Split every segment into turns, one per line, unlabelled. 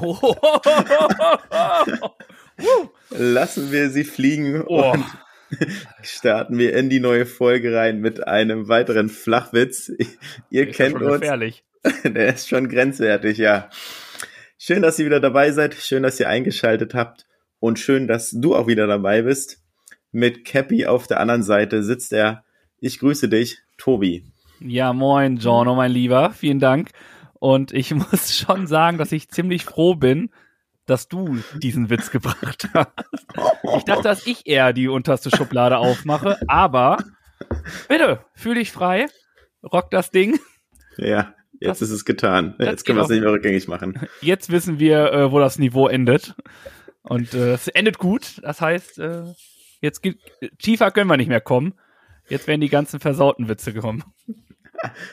Lassen wir sie fliegen
Oh.
und starten wir in die neue Folge rein mit einem weiteren Flachwitz. Ihr
Ist
kennt
schon
uns,
gefährlich.
der ist schon grenzwertig, ja. Schön, dass ihr wieder dabei seid, schön, dass ihr eingeschaltet habt und schön, dass du auch wieder dabei bist. Mit Cappy auf der anderen Seite sitzt er. Ich grüße dich, Tobi.
Ja, moin, Giorno, mein Lieber. Vielen Dank. Und ich muss schon sagen, dass ich ziemlich froh bin, dass du diesen Witz gebracht hast. Ich dachte, dass ich eher die unterste Schublade aufmache, aber bitte, fühl dich frei, rock das Ding.
Ja, jetzt
Das-
ist es getan. Jetzt können wir es nicht mehr rückgängig machen.
Jetzt wissen wir, äh, wo das Niveau endet. Und äh, es endet gut. Das heißt, äh, jetzt gibt, tiefer können wir nicht mehr kommen. Jetzt werden die ganzen versauten Witze kommen.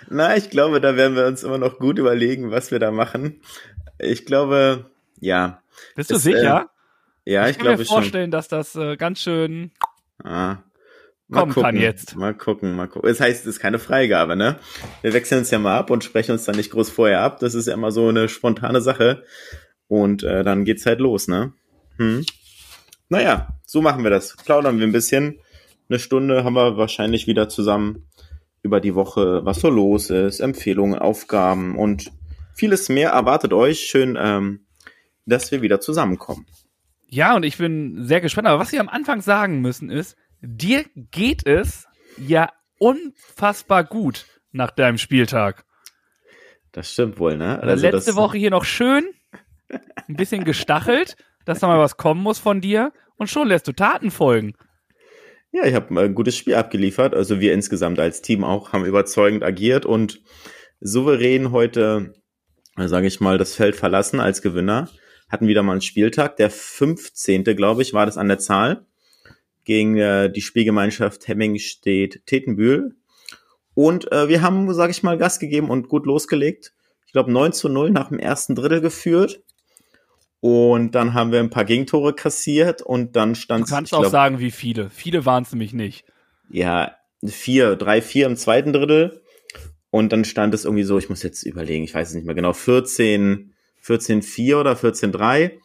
Na, ich glaube, da werden wir uns immer noch gut überlegen, was wir da machen. Ich glaube, ja.
Bist du
Es,
sicher?
Ja, ich,
ich kann mir
glaube schon.
vorstellen, dass das äh, ganz schön
Ah.
Kommen kann jetzt.
Mal gucken, mal gucken. Das heißt, es ist keine Freigabe, ne? Wir wechseln uns ja mal ab und sprechen uns dann nicht groß vorher ab. Das ist ja immer so eine spontane Sache. Und äh, dann geht's halt los, ne? Hm. Naja, so machen wir das. Plaudern wir ein bisschen. Eine Stunde haben wir wahrscheinlich wieder zusammen über die Woche, was so los ist, Empfehlungen, Aufgaben und vieles mehr erwartet euch. Schön, ähm, dass wir wieder zusammenkommen.
Ja, und ich bin sehr gespannt. Aber was wir am Anfang sagen müssen ist, dir geht es ja unfassbar gut nach deinem Spieltag.
Das stimmt wohl, ne?
Also letzte Woche hier noch schön, ein bisschen gestachelt, dass da mal was kommen muss von dir und schon lässt du Taten folgen.
Ja, ich habe ein gutes Spiel abgeliefert. Also wir insgesamt als Team auch haben überzeugend agiert und souverän heute, sage ich mal, das Feld verlassen als Gewinner. Hatten wieder mal einen Spieltag. Der 15. glaube ich, war das an der Zahl. Gegen äh, die Spielgemeinschaft Hemmingstedt-Tetenbühl. Und äh, wir haben, sage ich mal, Gas gegeben und gut losgelegt. Ich glaube 9 zu 0 nach dem ersten Drittel geführt. Und dann haben wir ein paar Gegentore kassiert und dann
Du
stand
kannst auch sagen, wie viele. Viele waren es nämlich nicht.
ja, vier, drei, vier im zweiten Drittel. Und dann stand es irgendwie so, ich muss jetzt überlegen, ich weiß es nicht mehr genau, 14, 14, 4 oder 14, 3.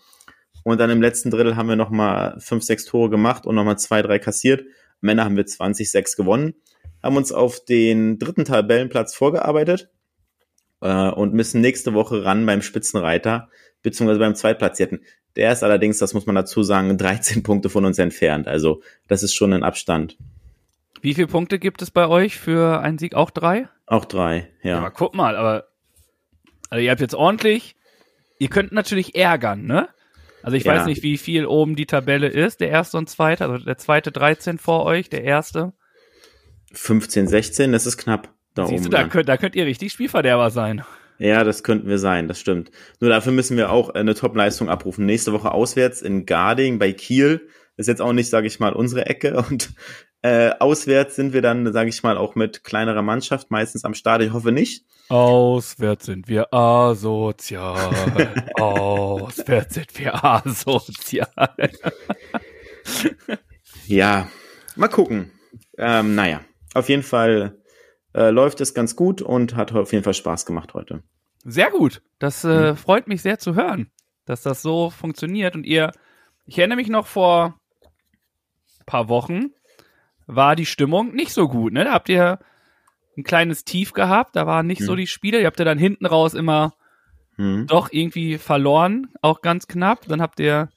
Und dann im letzten Drittel haben wir nochmal fünf, sechs Tore gemacht und nochmal zwei, drei kassiert. Ende haben wir 20, 6 gewonnen, haben uns auf den dritten Tabellenplatz vorgearbeitet äh, und müssen nächste Woche ran beim Spitzenreiter, beziehungsweise beim Zweitplatzierten. Der ist allerdings, das muss man dazu sagen, 13 Punkte von uns entfernt. Also das ist schon ein Abstand.
Wie viele Punkte gibt es bei euch für einen Sieg? Auch drei?
Auch drei, ja.
Aber guck mal, aber also ihr habt jetzt ordentlich, ihr könnt natürlich ärgern, ne? Also ich
Ja.
weiß nicht, wie viel oben die Tabelle ist, der erste und zweite, also der zweite 13 vor euch, der erste.
15, 16, das ist knapp da
Siehst
oben.
du, da könnt, da könnt ihr richtig Spielverderber sein.
ja, das könnten wir sein, das stimmt. Nur dafür müssen wir auch eine Top-Leistung abrufen. Nächste Woche auswärts in Garding bei Kiel. Ist jetzt auch nicht, sage ich mal, unsere Ecke. Und äh, auswärts sind wir dann, sage ich mal, auch mit kleinerer Mannschaft meistens am Start. Ich hoffe nicht.
Auswärts sind wir asozial. Auswärts sind wir asozial.
Ja, mal gucken. Ähm, naja, auf jeden Fall äh, läuft es ganz gut und hat auf jeden Fall Spaß gemacht heute.
Sehr gut. Das äh, freut mich sehr zu hören, dass das so funktioniert. Und ihr, ich erinnere mich noch vor ein paar Wochen, war die Stimmung nicht so gut. Ne? Da habt ihr ein kleines Tief gehabt, da waren nicht so
Mhm.
die Spiele. Ihr habt ja dann hinten raus immer
Hm.
doch irgendwie verloren, auch ganz knapp. Dann habt ihr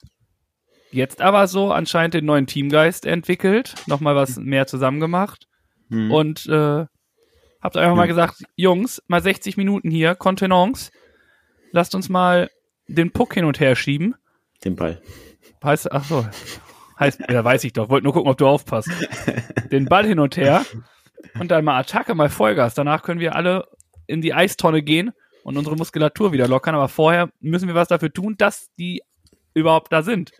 jetzt aber so anscheinend den neuen Teamgeist entwickelt, nochmal was mehr zusammen gemacht
Hm.
und äh, habt einfach mal
Ja.
gesagt, Jungs, mal 60 Minuten hier, Kontenance, lasst uns mal den Puck hin und her schieben.
Den Ball.
Heißt, ach so, heißt, ja, weiß ich doch, wollte nur gucken, ob du aufpasst. Den Ball hin und her und dann mal Attacke, mal Vollgas. Danach können wir alle in die Eistonne gehen und unsere Muskulatur wieder lockern. Aber vorher müssen wir was dafür tun, dass die überhaupt da sind.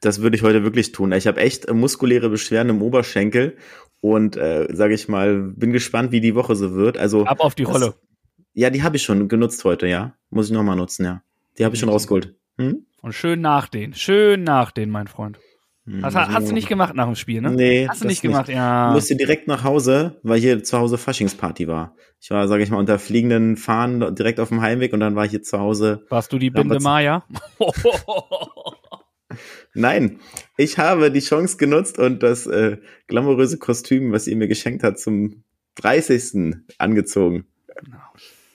Das würde ich heute wirklich tun. Ich habe echt muskuläre Beschwerden im Oberschenkel und äh, sage ich mal, bin gespannt, wie die Woche so wird. Also
Ab auf die
das-
Rolle.
Ja, die habe ich schon genutzt heute, ja. Muss ich noch mal nutzen, ja. Die habe ich schon
Mhm.
rausgeholt. Hm?
Und schön nachdehnen. Schön nachdehnen, mein Freund.
Hm,
Hast,
ich
hast du nicht gemacht nach dem Spiel, ne?
Nee,
Hast du
das
nicht gemacht, ja.
musste direkt nach Hause, weil hier zu Hause Faschingsparty war. Ich war, sage ich mal, unter fliegenden Fahnen direkt auf dem Heimweg und dann war ich hier zu Hause.
Warst du die Binde Maya?
Nein, ich habe die Chance genutzt und das äh, glamouröse Kostüm, was ihr mir geschenkt hat, zum 30. angezogen.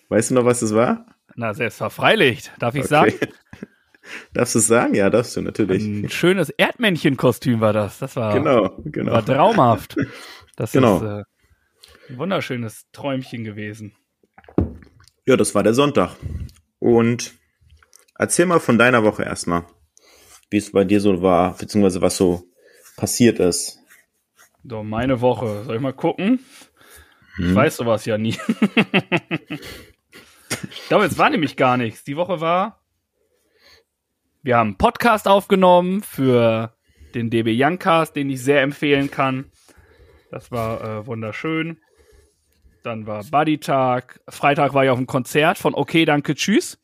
Weißt du noch, was es war?
Na, selbstverfreilich. Darf ich sagen?
Darfst du es sagen? Ja, darfst du natürlich.
Ein schönes Erdmännchenkostüm war das. Das war,
Genau, genau.
war traumhaft. Das
Genau.
ist äh, ein wunderschönes Träumchen gewesen.
Ja, das war der Sonntag. Und erzähl mal von deiner Woche erstmal, wie es bei dir so war, beziehungsweise was so passiert ist.
So, meine Woche. Soll ich mal gucken? Ich
Hm?
weiß sowas ja nie. ich glaube, es war nämlich gar nichts. Die Woche war, wir haben einen Podcast aufgenommen für den DB Youngcast, den ich sehr empfehlen kann. Das war äh, wunderschön. Dann war Buddy-Tag. Freitag war ich auf einem Konzert von Okay, danke, tschüss.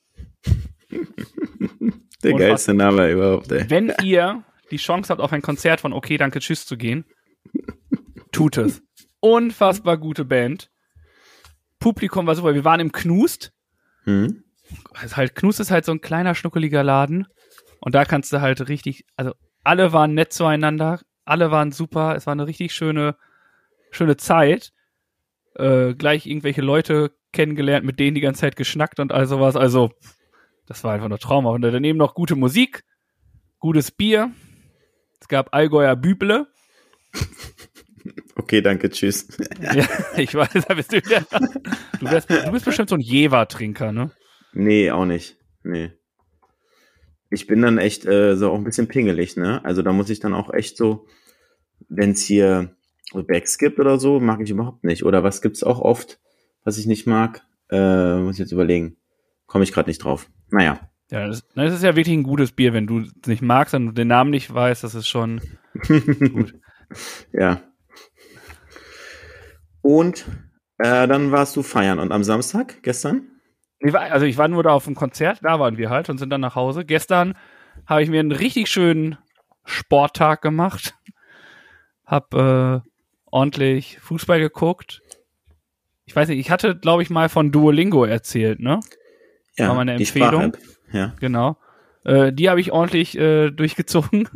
Der geilste Name überhaupt, ey.
Wenn ihr die Chance habt, auf ein Konzert von Okay, danke, tschüss zu gehen, tut es. Unfassbar gute Band. Publikum war super. Wir waren im Knust.
Hm?
Also halt, Knust ist halt so ein kleiner, schnuckeliger Laden. Und da kannst du halt richtig, also alle waren nett zueinander, alle waren super, es war eine richtig schöne, schöne Zeit. Äh, gleich irgendwelche Leute kennengelernt, mit denen die ganze Zeit geschnackt und all sowas. Also, das war einfach nur Trauma. Und daneben noch gute Musik, gutes Bier. Es gab Allgäuer Büble.
Okay, danke, tschüss.
ja, ich weiß, da bist du wieder. Du, wärst, du bist bestimmt so ein Jever-Trinker, ne?
Nee, auch nicht. Nee. Ich bin dann echt äh, so auch ein bisschen pingelig, ne? Also da muss ich dann auch echt so, wenn es hier Bags gibt oder so, mag ich überhaupt nicht. Oder was gibt's auch oft, was ich nicht mag? Äh, muss ich jetzt überlegen. Komme ich gerade nicht drauf. Naja.
Ja, das, das ist ja wirklich ein gutes Bier, wenn du es nicht magst und den Namen nicht weißt, das ist schon gut.
Ja. Und äh, dann warst du feiern. Und am Samstag, gestern?
Ich war, also ich war nur da auf dem Konzert, da waren wir halt und sind dann nach Hause. Gestern habe ich mir einen richtig schönen Sporttag gemacht. Hab äh, ordentlich Fußball geguckt. Ich weiß nicht, ich hatte, glaube ich, mal von Duolingo erzählt, ne?
Ja,
War meine Empfehlung.
Ja.
Genau. Äh, die habe ich ordentlich äh, durchgezogen.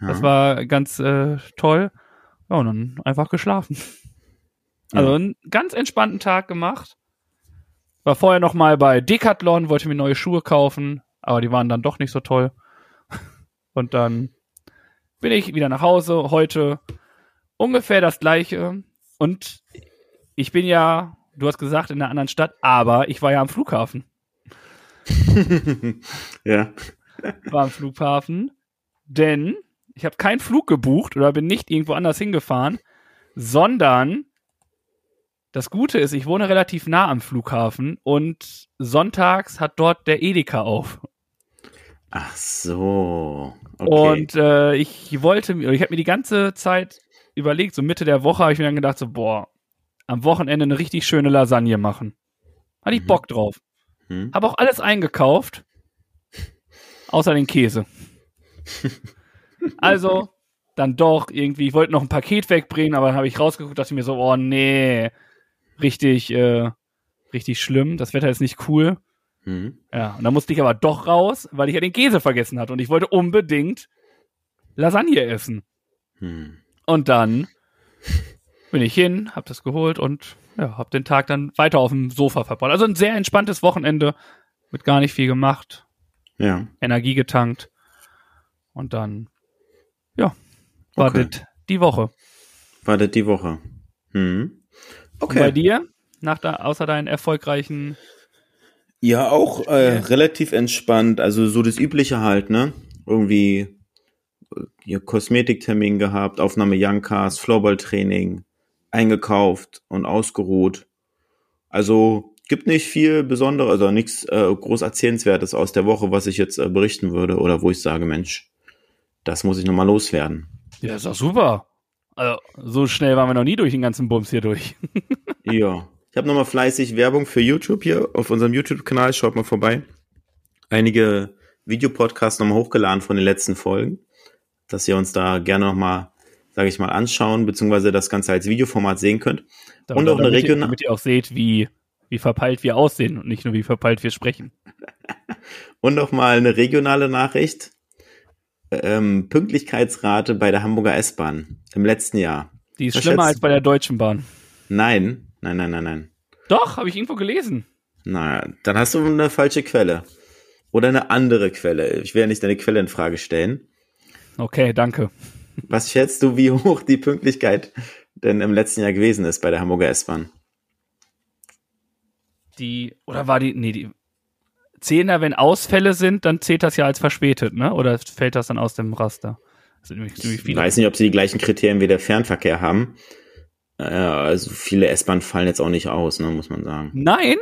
Das
Ja.
war ganz äh, toll. Ja, und dann einfach geschlafen. Also
Ja.
einen ganz entspannten Tag gemacht. War vorher noch mal bei Decathlon, wollte mir neue Schuhe kaufen, aber die waren dann doch nicht so toll. Und dann bin ich wieder nach Hause. Heute ungefähr das gleiche. Und ich bin ja, du hast gesagt, in einer anderen Stadt, aber ich war ja am Flughafen.
ja.
war am Flughafen, denn ich habe keinen Flug gebucht oder bin nicht irgendwo anders hingefahren, sondern das Gute ist, ich wohne relativ nah am Flughafen und sonntags hat dort der Edeka auf.
Ach so. Okay.
Und äh, ich wollte mir, ich habe mir die ganze Zeit überlegt, so Mitte der Woche habe ich mir dann gedacht, so, boah, am Wochenende eine richtig schöne Lasagne machen. Hatte ich
Mhm.
Bock drauf.
Hm?
Habe auch alles eingekauft, außer den Käse. Also, dann doch irgendwie, ich wollte noch ein Paket wegbringen, aber dann habe ich rausgeguckt, dachte mir so, oh nee, richtig, äh, richtig schlimm, das Wetter ist nicht cool.
Hm?
Ja, und dann musste ich aber doch raus, weil ich ja den Käse vergessen hatte und ich wollte unbedingt Lasagne essen.
Hm.
Und dann bin ich hin, hab das geholt und ja, hab den Tag dann weiter auf dem Sofa verbracht. Also ein sehr entspanntes Wochenende mit gar nicht viel gemacht,
Ja.
Energie getankt und dann ja, war
Okay.
das die Woche.
War das die Woche? Hm.
Und bei dir nach da, außer deinen erfolgreichen
Ja, auch äh, relativ entspannt. Also so das Übliche halt, ne? Irgendwie äh, hier Kosmetiktermin gehabt, Aufnahme Youngcast, Floorball-Training, eingekauft und ausgeruht. Also gibt nicht viel Besonderes, also nichts äh, groß Erzählenswertes aus der Woche, was ich jetzt äh, berichten würde oder wo ich sage, Mensch, das muss ich nochmal loswerden.
Ja, ist doch super. Also, so schnell waren wir noch nie durch den ganzen Bums hier durch.
ja. Ich habe nochmal fleißig Werbung für YouTube hier auf unserem YouTube-Kanal. Schaut mal vorbei. Einige Videopodcasts nochmal hochgeladen von den letzten Folgen, dass ihr uns da gerne nochmal, sage ich mal, anschauen, beziehungsweise das Ganze als Videoformat sehen könnt.
Damit, und auch eine regionale. Damit ihr auch seht, wie, wie verpeilt wir aussehen und nicht nur wie verpeilt wir sprechen.
und nochmal eine regionale Nachricht. Ähm, Pünktlichkeitsrate bei der Hamburger S-Bahn im letzten Jahr.
Die ist Was schlimmer als bei der Deutschen Bahn.
Nein, nein, nein, nein, nein.
Doch, habe ich irgendwo gelesen.
Na, dann hast du eine falsche Quelle. Oder eine andere Quelle. Ich ja nicht deine Quelle in Frage stellen.
Okay, danke.
Was schätzt du, wie hoch die Pünktlichkeit denn im letzten Jahr gewesen ist bei der Hamburger S-Bahn?
Die, oder war die, nee, die Zehner, wenn Ausfälle sind, dann zählt das ja als verspätet, ne? Oder fällt das dann aus dem Raster?
Ich weiß nicht, ob sie die gleichen Kriterien wie der Fernverkehr haben. Äh, also viele S-Bahnen fallen jetzt auch nicht aus, ne, muss man sagen.
Nein?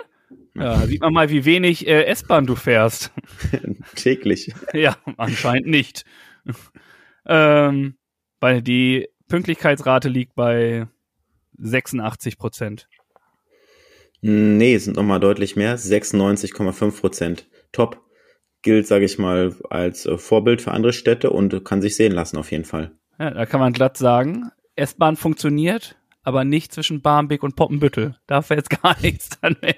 Ja, sieht man mal, wie wenig äh, S-Bahn du fährst.
Täglich.
Ja, anscheinend nicht. ähm, weil die Pünktlichkeitsrate liegt bei 86 Prozent.
Nee, es sind nochmal deutlich mehr. 96,5 Prozent. Top. Gilt, sage ich mal, als äh, Vorbild für andere Städte und kann sich sehen lassen auf jeden Fall.
Ja, da kann man glatt sagen, S-Bahn funktioniert, aber nicht zwischen Barmbek und Poppenbüttel. Da fällt gar nichts dann mehr.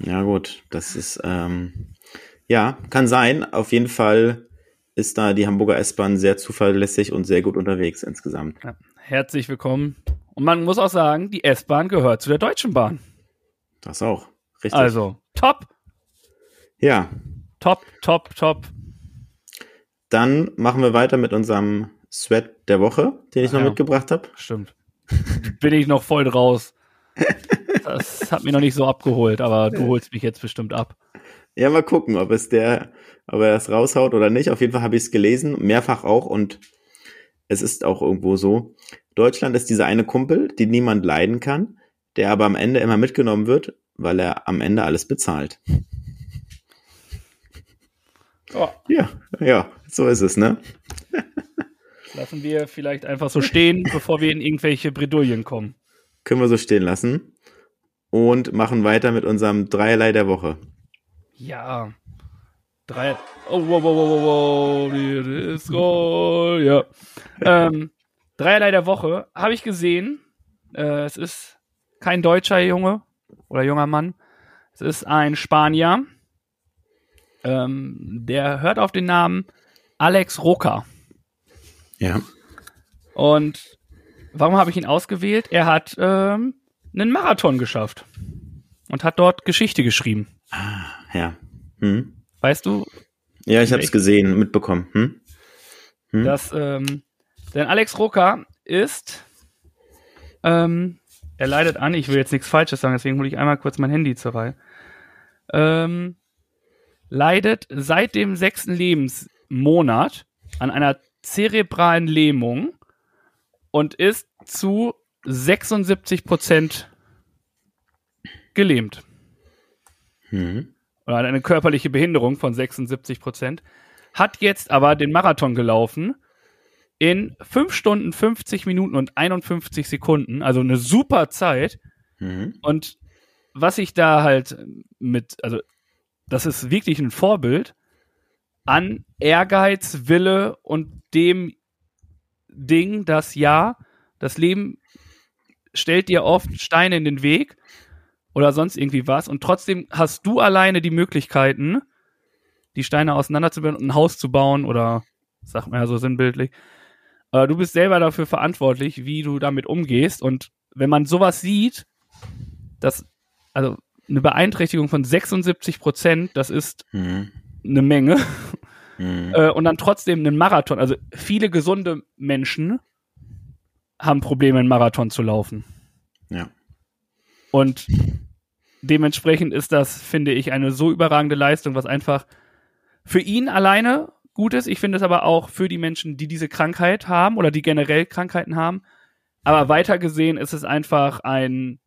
Ja, gut, das ist, ähm, ja, kann sein. Auf jeden Fall ist da die Hamburger S-Bahn sehr zuverlässig und sehr gut unterwegs insgesamt. Ja,
herzlich willkommen. Und man muss auch sagen, die S-Bahn gehört zu der Deutschen Bahn.
Das auch.
Richtig. Also, top.
Ja.
Top, top, top.
Dann machen wir weiter mit unserem Sweat der Woche, den ich Ach noch ja. mitgebracht habe.
Stimmt. Bin ich noch voll draus. Das hat mich noch nicht so abgeholt, aber du holst mich jetzt bestimmt ab.
Ja, mal gucken, ob es der, ob er das raushaut oder nicht. Auf jeden Fall habe ich es gelesen, mehrfach auch und es ist auch irgendwo so. Deutschland ist dieser eine Kumpel, den niemand leiden kann, der aber am Ende immer mitgenommen wird, weil er am Ende alles bezahlt. Oh. Ja, ja, so ist es, ne?
Lassen wir vielleicht einfach so stehen, bevor wir in irgendwelche Bredouillen kommen.
Können wir so stehen lassen und machen weiter mit unserem Dreierlei der Woche.
Ja. Drei. Oh, wow, wow, wow, wow, ist roll. Ja. ähm, Dreierlei der Woche habe ich gesehen. Äh, es ist kein deutscher Junge oder junger Mann. Es ist ein Spanier. Ähm, der hört auf den Namen Alex Roca.
Ja.
Und warum habe ich ihn ausgewählt? Er hat ähm, einen Marathon geschafft und hat dort Geschichte geschrieben.
Ah, ja. Hm.
Weißt du?
Ja, ich habe es gesehen, mitbekommen. Hm?
Hm? Das, ähm, denn Alex Roca ist, ähm, er leidet an, ich will jetzt nichts Falsches sagen, deswegen hole ich einmal kurz mein Handy zur Reihe. Ähm, leidet seit dem sechsten Lebensmonat an einer zerebralen Lähmung und ist zu 76 Prozent gelähmt. Mhm. Oder hat eine körperliche Behinderung von 76 Prozent. Hat jetzt aber den Marathon gelaufen in 5 Stunden 50 Minuten und 51 Sekunden. Also eine super Zeit. Mhm. Und was ich da halt mit, also das ist wirklich ein Vorbild an Ehrgeiz, Wille und dem Ding, dass ja, das Leben stellt dir oft Steine in den Weg oder sonst irgendwie was und trotzdem hast du alleine die Möglichkeiten, die Steine auseinanderzubauen und ein Haus zu bauen oder sagt man ja so sinnbildlich. Äh, du bist selber dafür verantwortlich, wie du damit umgehst und wenn man sowas sieht, dass also eine Beeinträchtigung von 76 Prozent, das ist mhm. eine Menge. Mhm. Äh, und dann trotzdem einen Marathon. Also viele gesunde Menschen haben Probleme, einen Marathon zu laufen.
Ja.
Und dementsprechend ist das, finde ich, eine so überragende Leistung, was einfach für ihn alleine gut ist. Ich finde es aber auch für die Menschen, die diese Krankheit haben oder die generell Krankheiten haben. Aber weiter gesehen ist es einfach ein,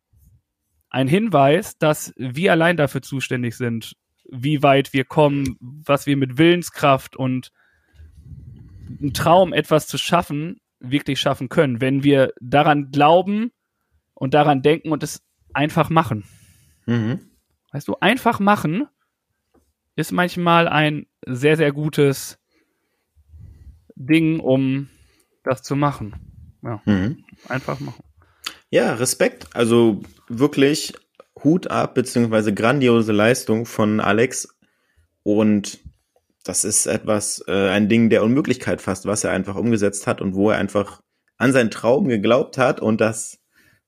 ein Hinweis, dass wir allein dafür zuständig sind, wie weit wir kommen, was wir mit Willenskraft und einem Traum etwas zu schaffen, wirklich schaffen können, wenn wir daran glauben und daran denken und es einfach machen.
Mhm.
Weißt du, einfach machen ist manchmal ein sehr, sehr gutes Ding, um das zu machen. Ja,
Mhm.
einfach machen.
Ja, Respekt. Also wirklich Hut ab, beziehungsweise grandiose Leistung von Alex. Und das ist etwas, äh, ein Ding der Unmöglichkeit fast, was er einfach umgesetzt hat und wo er einfach an seinen Traum geglaubt hat und das,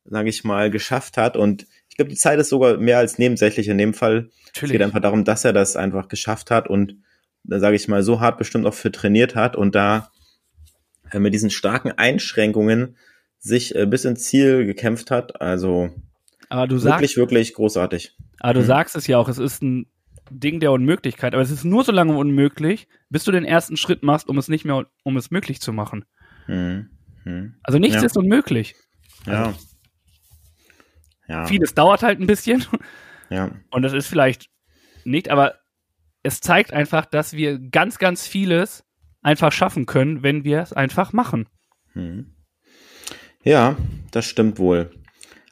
sage ich mal, geschafft hat. Und ich glaube, die Zeit ist sogar mehr als nebensächlich in dem Fall. Es geht einfach darum, dass er das einfach geschafft hat und, da sage ich mal, so hart bestimmt auch für trainiert hat und da äh, mit diesen starken Einschränkungen sich äh, bis ins Ziel gekämpft hat. Also
Aber du sagst,
wirklich, wirklich großartig.
aber du
Mhm.
sagst es ja auch, es ist ein Ding der Unmöglichkeit, aber es ist nur so lange unmöglich, bis du den ersten Schritt machst, um es nicht mehr, um es möglich zu machen.
Hm. Hm.
Also nichts
Ja.
ist unmöglich.
Ja. Ja.
Vieles dauert halt ein bisschen
ja.
und das ist vielleicht nicht, aber es zeigt einfach, dass wir ganz, ganz vieles einfach schaffen können, wenn wir es einfach machen.
Hm. Ja, das stimmt wohl.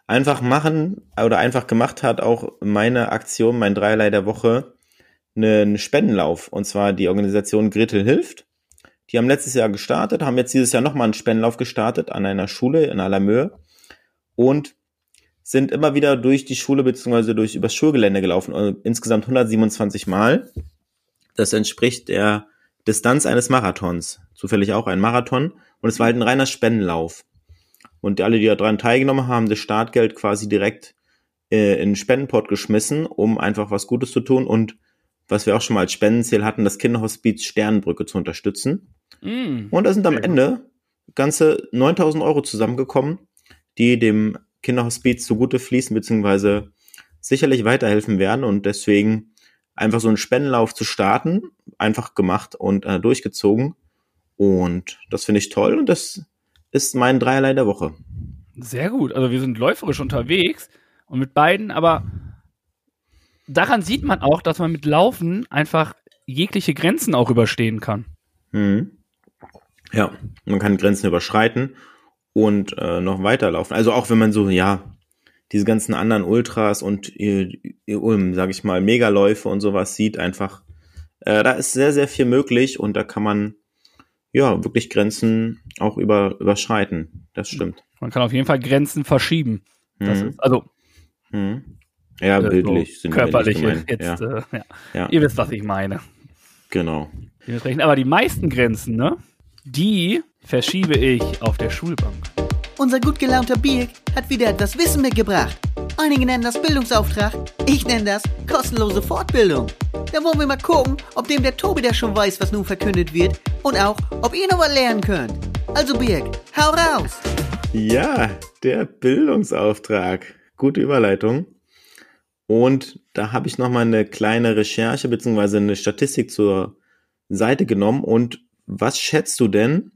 Einfach machen oder einfach gemacht hat auch meine Aktion, mein Dreierlei der Woche, einen Spendenlauf. Und zwar die Organisation Gretel hilft. Die haben letztes Jahr gestartet, haben jetzt dieses Jahr nochmal einen Spendenlauf gestartet an einer Schule in Alamö und sind immer wieder durch die Schule beziehungsweise durch übers Schulgelände gelaufen, also insgesamt 127 Mal. Das entspricht der Distanz eines Marathons. Zufällig auch ein Marathon. Und es war halt ein reiner Spendenlauf. Und alle, die daran teilgenommen haben, das Startgeld quasi direkt äh, in den Spendenpot geschmissen, um einfach was Gutes zu tun und was wir auch schon mal als Spendenziel hatten, das Kinderhospiz Sternbrücke zu unterstützen.
Mm.
Und da sind am. Ende ganze 9000 Euro zusammengekommen, die dem Kinderhospiz zugute fließen, beziehungsweise sicherlich weiterhelfen werden. Und deswegen einfach so einen Spendenlauf zu starten, einfach gemacht und äh, durchgezogen. Und das finde ich toll und das ist mein Dreierlei der Woche.
Sehr gut. Also wir sind läuferisch unterwegs und mit beiden, aber daran sieht man auch, dass man mit Laufen einfach jegliche Grenzen auch überstehen kann.
Mhm. Ja, man kann Grenzen überschreiten und äh, noch weiterlaufen. Also auch wenn man so, ja, diese ganzen anderen Ultras und, äh, äh, sag ich mal, Megaläufe und sowas sieht, einfach, äh, da ist sehr, sehr viel möglich und da kann man, ja, wirklich Grenzen auch über, überschreiten. Das stimmt.
Man kann auf jeden Fall Grenzen verschieben. Das
Mhm.
ist, also
Mhm. Ja,
äh,
bildlich
so
sind
körperlich jetzt.
Ja,
Äh, ja.
ja,
Ihr wisst, was ich meine.
genau.
Dementsprechend, aber die meisten Grenzen, ne, die verschiebe ich auf der Schulbank.
Unser gut gelaunter Birk hat wieder etwas Wissen mitgebracht. Einige nennen das Bildungsauftrag, ich nenne das kostenlose Fortbildung. Da wollen wir mal gucken, ob dem der Tobi da schon weiß, was nun verkündet wird und auch, ob ihr noch was lernen könnt. Also Birk, hau raus!
Ja, der Bildungsauftrag. Gute Überleitung. Und da habe ich nochmal eine kleine Recherche beziehungsweise eine Statistik zur Seite genommen. Und was schätzt du denn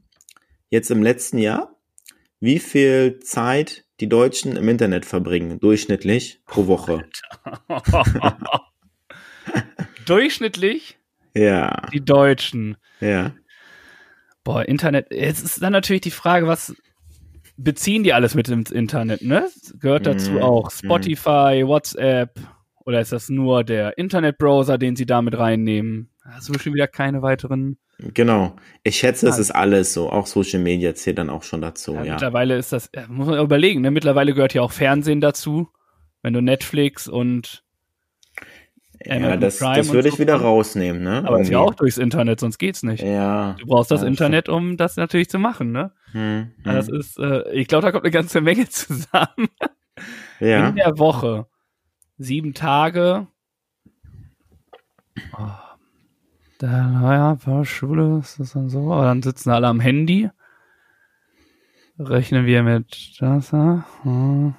jetzt im letzten Jahr, wie viel Zeit die Deutschen im Internet verbringen, durchschnittlich pro Woche?
Durchschnittlich
Ja,
die Deutschen.
ja.
Boah, Internet. Jetzt ist dann natürlich die Frage, was beziehen die alles mit ins Internet, ne? Gehört dazu
Mhm,
auch
mhm.
Spotify, WhatsApp oder ist das nur der Internetbrowser, den sie damit reinnehmen? Hast du schon wieder keine weiteren?
Genau. Ich schätze, es ist alles so. Auch Social Media zählt dann auch schon dazu,
Ja,
ja.
Mittlerweile ist das, ja, muss man ja überlegen, ne? Mittlerweile gehört ja auch Fernsehen dazu. Wenn du Netflix und
Ja,
Amazon
das,
Prime
das würde
so
ich wieder rausnehmen, ne?
aber ist ja auch durchs Internet, sonst geht's nicht.
Ja.
Du brauchst das
Ja,
Internet, um das natürlich zu machen, ne?
Hm,
Ja, Das
hm.
ist, äh, ich glaube, da kommt eine ganze Menge zusammen.
ja.
In der Woche. Sieben Tage. Oh. Da, naja, war Schule, ist das dann so? Aber dann sitzen alle am Handy. Rechnen wir mit das. ja? Hm.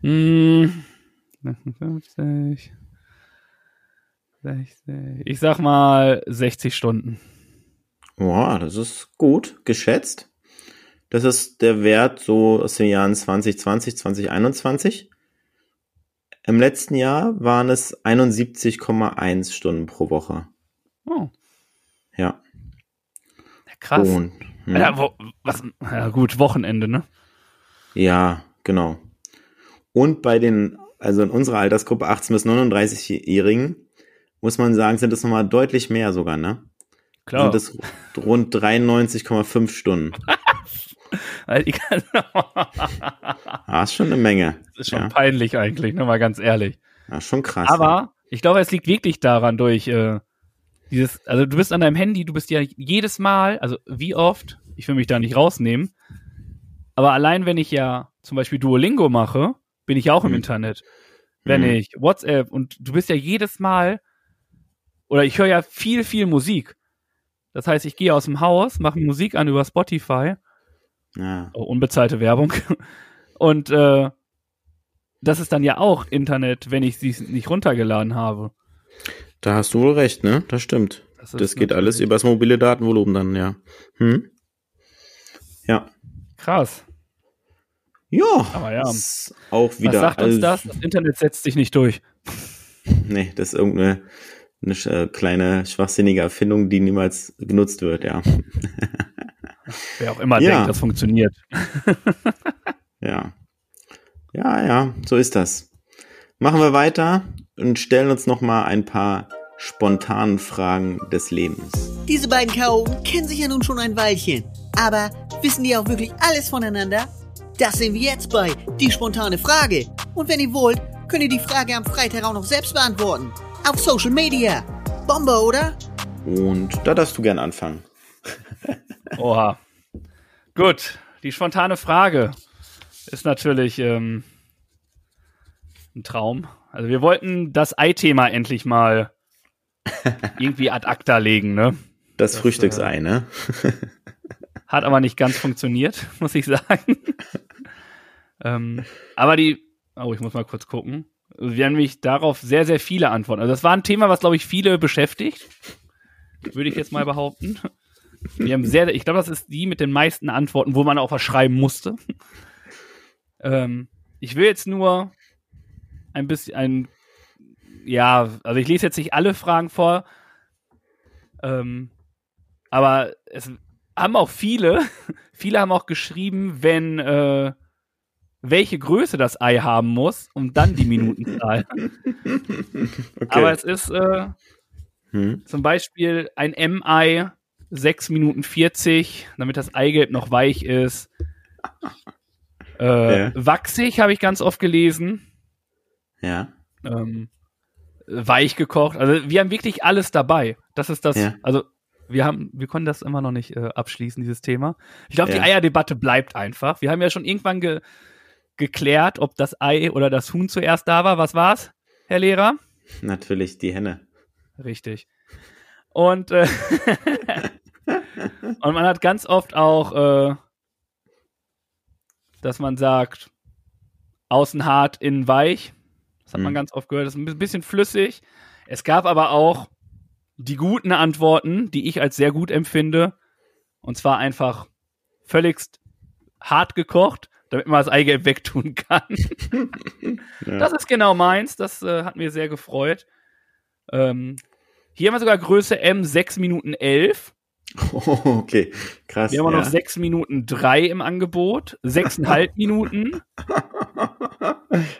Hm. 56. 60. Ich sag mal 60 Stunden.
Boah, das ist gut geschätzt. Das ist der Wert so aus den Jahren 2020, 2021. Im letzten Jahr waren es 71,1 Stunden pro Woche.
Oh,
Ja.
ja, krass.
Und, hm.
Ja, wo, was, ja, gut, Wochenende, ne?
Ja, genau. Und bei den, also in unserer Altersgruppe 18 bis 39-Jährigen, muss man sagen, sind es nochmal deutlich mehr sogar, ne?
Klar.
Sind es rund 93,5 Stunden.
Kann-
Ah, ist schon eine Menge.
das ist schon
ja.
peinlich eigentlich, ne, mal ganz ehrlich.
ja, schon krass.
Aber ich glaube, es liegt wirklich daran durch äh, dieses, also du bist an deinem Handy, du bist ja jedes Mal, also wie oft, ich will mich da nicht rausnehmen, aber allein wenn ich ja zum Beispiel Duolingo mache, bin ich ja auch im
Mhm.
Internet. Wenn
Mhm.
ich WhatsApp und du bist ja jedes Mal, oder ich höre ja viel, viel Musik. Das heißt, ich gehe aus dem Haus, mache Musik an über Spotify
Ja.
oh, unbezahlte Werbung. Und äh, das ist dann ja auch Internet, wenn ich sie nicht runtergeladen habe.
Da hast du wohl recht, ne? Das stimmt.
Das,
Das geht alles übers mobile Datenvolumen dann, ja. Hm? Ja.
krass.
Ja.
Aber ja.
Ist auch wieder.
Was sagt uns das? Das Internet setzt sich nicht durch.
Nee, das ist irgendeine eine äh, kleine schwachsinnige Erfindung, die niemals genutzt wird, ja.
Wer auch immer
Ja.
denkt, das funktioniert.
Ja. Ja, ja, so ist das. Machen wir weiter und stellen uns noch mal ein paar spontanen Fragen des Lebens.
Diese beiden Chaoten kennen sich ja nun schon ein Weilchen. Aber wissen die auch wirklich alles voneinander? Das sehen wir jetzt bei Die spontane Frage. Und wenn ihr wollt, könnt ihr die Frage am Freitag auch noch selbst beantworten. Auf Social Media. Bombe, oder?
Und da darfst du gern anfangen.
Oha. Gut, die spontane Frage ist natürlich ähm, ein Traum. Also wir wollten das Ei-Thema endlich mal irgendwie ad acta legen, ne?
Das,
Das,
Frühstücksei, ne?
Hat aber nicht ganz funktioniert, muss ich sagen. ähm, aber die, oh, ich muss mal kurz gucken. Wir haben nämlich darauf sehr, sehr viele Antworten. Also das war ein Thema, was, glaube ich, viele beschäftigt. Würde ich jetzt mal behaupten. Wir haben sehr, ich glaube, das ist die mit den meisten Antworten, wo man auch was schreiben musste. ähm, ich will jetzt nur ein bisschen, ein, ja, also ich lese jetzt nicht alle Fragen vor, ähm, aber es haben auch viele, viele haben auch geschrieben, wenn, äh, welche Größe das Ei haben muss und dann die Minutenzahl.
Okay.
Aber es ist äh,
hm?
zum Beispiel ein M-Ei 6 Minuten 40, damit das Eigelb noch weich ist. Äh,
Ja.
Wachsig habe ich ganz oft gelesen.
Ja.
Ähm, weich gekocht. Also wir haben wirklich alles dabei. Das ist das.
Ja.
Also wir haben, wir konnten das immer noch nicht äh, abschließen, dieses Thema. Ich glaube, die
Ja.
Eierdebatte bleibt einfach. Wir haben ja schon irgendwann ge geklärt, ob das Ei oder das Huhn zuerst da war. Was war's, Herr Lehrer?
Natürlich die Henne.
Richtig. Und, äh, und man hat ganz oft auch, äh, dass man sagt, außen hart, innen weich. Das hat man
Mhm.
ganz oft gehört. Das ist ein bisschen flüssig. Es gab aber auch die guten Antworten, die ich als sehr gut empfinde. Und zwar einfach völligst hart gekocht, damit man das Eigelb wegtun kann.
Ja.
Das ist genau meins. Das äh, hat mir sehr gefreut. Ähm, hier haben wir sogar Größe M 6 Minuten 11.
Oh, okay, krass.
Wir haben
ja.
noch 6 Minuten 3 im Angebot. 6,5 Minuten.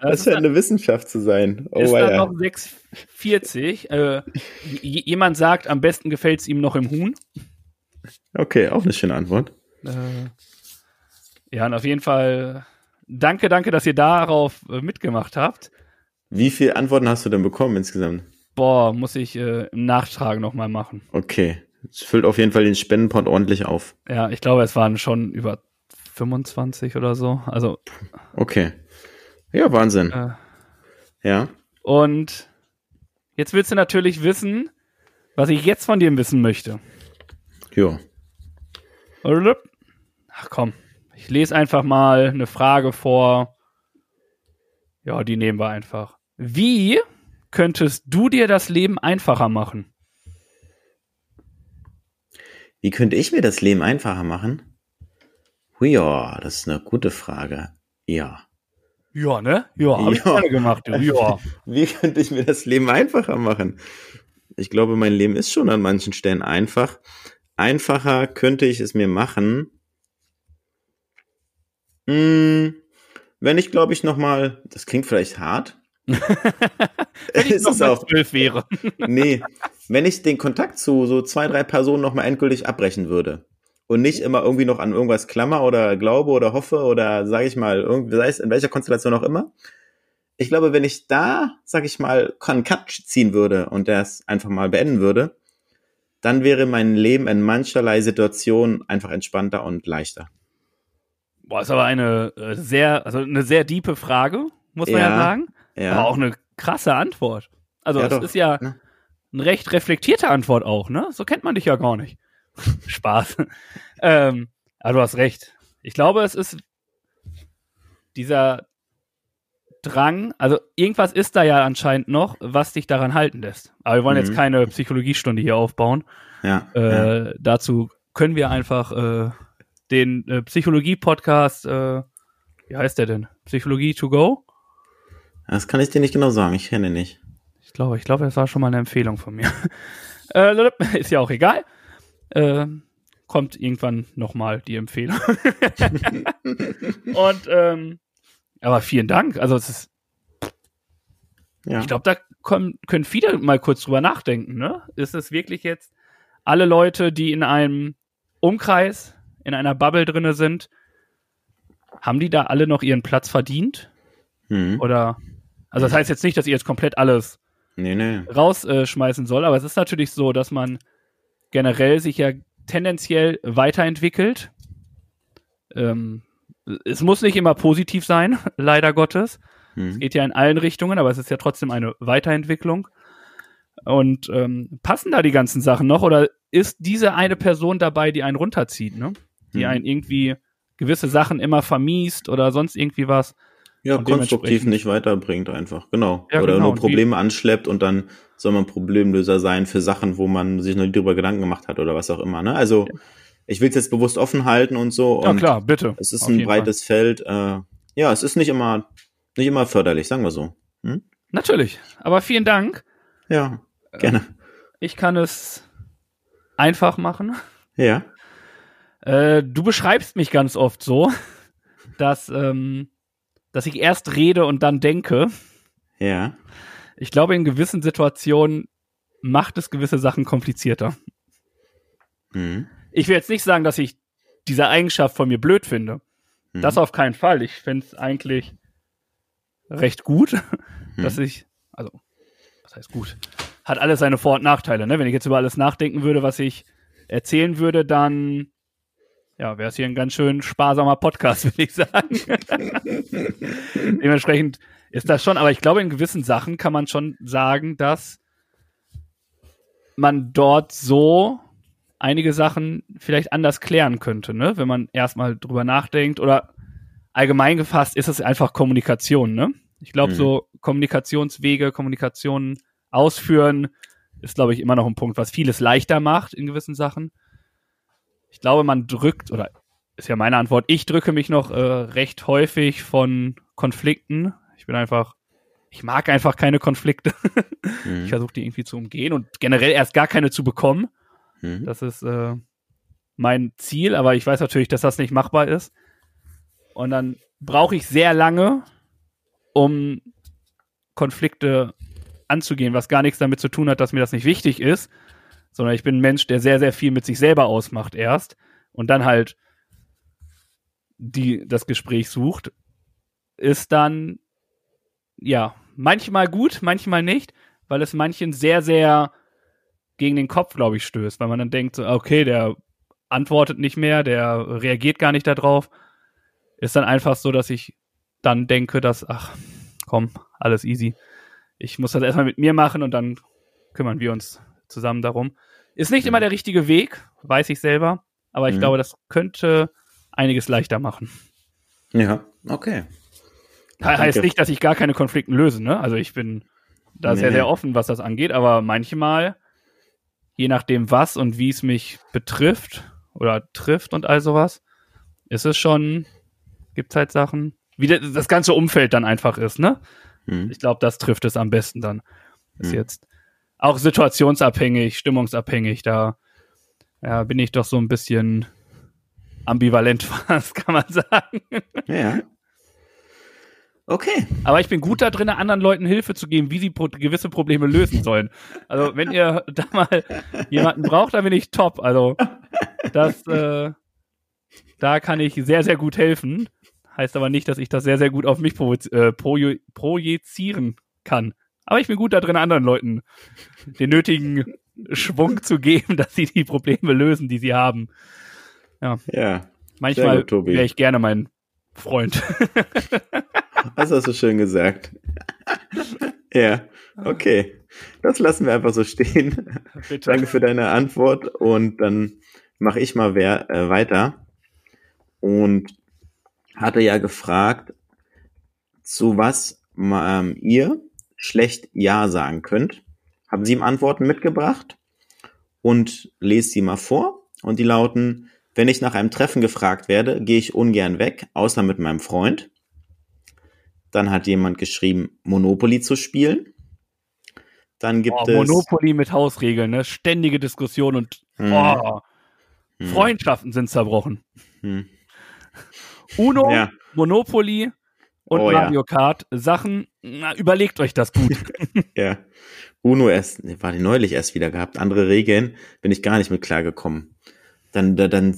Das
ist
scheint eine Wissenschaft zu sein. Oh,
ist dann
ja.
noch 6,40. Äh, jemand sagt, am besten gefällt es ihm noch im Huhn.
Okay, auch eine schöne Antwort.
Äh, ja, und auf jeden Fall danke, danke, dass ihr darauf äh, mitgemacht habt.
Wie viele Antworten hast du denn bekommen insgesamt?
Boah, muss ich äh, im Nachtrag nochmal machen.
Okay. Es füllt auf jeden Fall den Spendenpot ordentlich auf.
Ja, ich glaube, es waren schon über 25 oder so. Also,
Okay. Ja, Wahnsinn.
äh,
Ja.
und jetzt willst du natürlich wissen, was ich jetzt von dir wissen möchte.
Jo.
Ach komm, ich lese einfach mal eine Frage vor. Ja, die nehmen wir einfach. Wie könntest du dir das Leben einfacher machen?
Wie könnte ich mir das Leben einfacher machen? Ja, das ist eine gute Frage. Ja.
Ja, ne? Ja, hab ich gerne gemacht. Ja.
Wie könnte ich mir das Leben einfacher machen? Ich glaube, mein Leben ist schon an manchen Stellen einfach. Einfacher könnte ich es mir machen. Hm, wenn ich, glaube ich, nochmal, das klingt vielleicht hart.
Wenn ich
Ist
noch
es
mal
auch.
zwölf wäre.
Nee, wenn ich den Kontakt zu so zwei, drei Personen nochmal endgültig abbrechen würde und nicht immer irgendwie noch an irgendwas klammer oder glaube oder hoffe oder sage ich mal, irgendwie, sei es in welcher Konstellation auch immer. Ich glaube, wenn ich da, sag ich mal, einen Cut ziehen würde und das einfach mal beenden würde, dann wäre mein Leben in mancherlei Situationen einfach entspannter und leichter.
Boah, ist aber eine äh, sehr, also eine sehr diepe Frage, muss man ja,
Ja,
sagen.
Ja,
Aber auch eine krasse Antwort. Also
Ja,
es
doch,
ist ja
ne?
Eine recht reflektierte Antwort auch, ne? So kennt man dich ja gar nicht. Spaß. ähm, aber du hast recht. Ich glaube, es ist dieser Drang, also irgendwas ist da ja anscheinend noch, was dich daran halten lässt. Aber wir wollen jetzt
Mhm.
keine Psychologiestunde hier aufbauen.
ja, ja.
Äh, Dazu können wir einfach äh, den äh, Psychologie-Podcast, äh, wie heißt der denn? Psychologie to go?
Das kann ich dir nicht genau sagen, ich kenne ihn nicht.
Ich glaube, ich glaube, das war schon mal eine Empfehlung von mir. äh, ist ja auch egal. Äh, kommt irgendwann nochmal die Empfehlung. Und ähm, aber vielen Dank. Also es ist,
Ja.
ich glaube, da kommen, können viele mal kurz drüber nachdenken. Ne? Ist es wirklich jetzt alle Leute, die in einem Umkreis, in einer Bubble drinne sind, haben die da alle noch ihren Platz verdient?
Hm.
Oder also das heißt jetzt nicht, dass ihr jetzt komplett alles
Nee, nee.
rausschmeißen soll, aber es ist natürlich so, dass man generell sich ja tendenziell weiterentwickelt. Ähm, es muss nicht immer positiv sein, leider Gottes.
Hm.
Geht ja in allen Richtungen, aber es ist ja trotzdem eine Weiterentwicklung. Und ähm, passen da die ganzen Sachen noch oder ist diese eine Person dabei, die einen runterzieht, ne? Die
Hm.
einen irgendwie gewisse Sachen immer vermiest oder sonst irgendwie was.
Ja, konstruktiv nicht weiterbringt einfach, genau.
Ja,
Oder
genau.
nur Probleme anschleppt und dann soll man Problemlöser sein für Sachen, wo man sich noch nie drüber Gedanken gemacht hat oder was auch immer. Ne? Also ich will es jetzt bewusst offen halten und so.
Ja
und
klar, bitte.
Es ist
Auf
ein
jeden Fall.
breites Feld. Äh, ja, es ist nicht immer nicht immer förderlich, sagen wir so. Hm?
Natürlich. Aber vielen Dank.
Ja, gerne.
Ich kann es einfach machen.
Ja.
Äh, du beschreibst mich ganz oft so, dass, ähm, dass ich erst rede und dann denke.
Ja.
Ich glaube, in gewissen Situationen macht es gewisse Sachen komplizierter.
Hm.
Ich will jetzt nicht sagen, dass ich diese Eigenschaft von mir blöd finde.
Hm.
Das auf keinen Fall. Ich finde es eigentlich recht gut,
Hm.
dass ich, also, was heißt gut? Hat alles seine Vor- und Nachteile, ne? Wenn ich jetzt über alles nachdenken würde, was ich erzählen würde, dann, ja, wäre es hier ein ganz schön sparsamer Podcast, würde ich sagen. Dementsprechend ist das schon, aber ich glaube, in gewissen Sachen kann man schon sagen, dass man dort so einige Sachen vielleicht anders klären könnte, ne? Wenn man erstmal drüber nachdenkt oder allgemein gefasst ist es einfach Kommunikation, ne? Ich glaube,
Mhm.
so Kommunikationswege, Kommunikation ausführen ist, glaube ich, immer noch ein Punkt, was vieles leichter macht in gewissen Sachen. Ich glaube, man drückt, oder ist ja meine Antwort, ich drücke mich noch äh, recht häufig von Konflikten. Ich bin einfach, ich mag einfach keine Konflikte.
Hm.
Ich versuche die irgendwie zu umgehen und generell erst gar keine zu bekommen.
Hm.
Das ist äh, mein Ziel, aber ich weiß natürlich, dass das nicht machbar ist. Und dann brauche ich sehr lange, um Konflikte anzugehen, was gar nichts damit zu tun hat, dass mir das nicht wichtig ist, sondern ich bin ein Mensch, der sehr, sehr viel mit sich selber ausmacht erst und dann halt die, das Gespräch sucht, ist dann ja manchmal gut, manchmal nicht, weil es manchen sehr, sehr gegen den Kopf, glaube ich, stößt, weil man dann denkt, so, okay, der antwortet nicht mehr, der reagiert gar nicht darauf. Ist dann einfach so, dass ich dann denke, dass, ach, komm, alles easy. Ich muss das erstmal mit mir machen und dann kümmern wir uns zusammen darum. Ist nicht
Mhm.
immer der richtige Weg, weiß ich selber, aber ich
Mhm.
glaube, das könnte einiges leichter machen.
Ja, okay.
He heißt nicht, dass ich gar keine Konflikte löse, ne? Also ich bin da
Nee,
sehr, sehr offen, was das angeht, aber manchmal, je nachdem was und wie es mich betrifft oder trifft und all sowas, ist es schon, gibt's halt Sachen, wie das, ganze Umfeld dann einfach ist, ne?
Hm.
Ich glaube, das trifft es am besten dann. Ist
Hm.
jetzt auch situationsabhängig, stimmungsabhängig, da ja, bin ich doch so ein bisschen ambivalent fast, kann man sagen.
Ja. Okay.
Aber ich bin gut da drin, anderen Leuten Hilfe zu geben, wie sie pro gewisse Probleme lösen sollen. Also wenn ihr da mal jemanden braucht, dann bin ich top. Also das, äh, da kann ich sehr, sehr gut helfen. Heißt aber nicht, dass ich das sehr, sehr gut auf mich äh, projizieren kann. Aber ich bin gut da drin, anderen Leuten den nötigen Schwung zu geben, dass sie die Probleme lösen, die sie haben.
Ja.
Manchmal
gut, Tobi.
wäre ich gerne mein Freund.
Das hast du schön gesagt. ja. Okay. Das lassen wir einfach so stehen.
Bitte.
Danke für deine Antwort und dann mache ich mal wer, äh, weiter. Und hatte ja gefragt, zu was ähm, ihr schlecht Ja sagen könnt. Haben sieben Antworten mitgebracht und lese sie mal vor. Und die lauten, wenn ich nach einem Treffen gefragt werde, gehe ich ungern weg, außer mit meinem Freund. Dann hat jemand geschrieben, Monopoly zu spielen. Dann gibt
Oh,
es
Monopoly mit Hausregeln, ne? Ständige Diskussion und
Hm.
oh,
Hm.
Freundschaften sind zerbrochen.
Hm.
Uno,
Ja.
Monopoly und
Oh, ja.
Mario Kart. Sachen, na, überlegt euch das gut.
Ja. Uno erst, war die neulich erst wieder gehabt. Andere Regeln bin ich gar nicht mit klargekommen. Dann, da- dann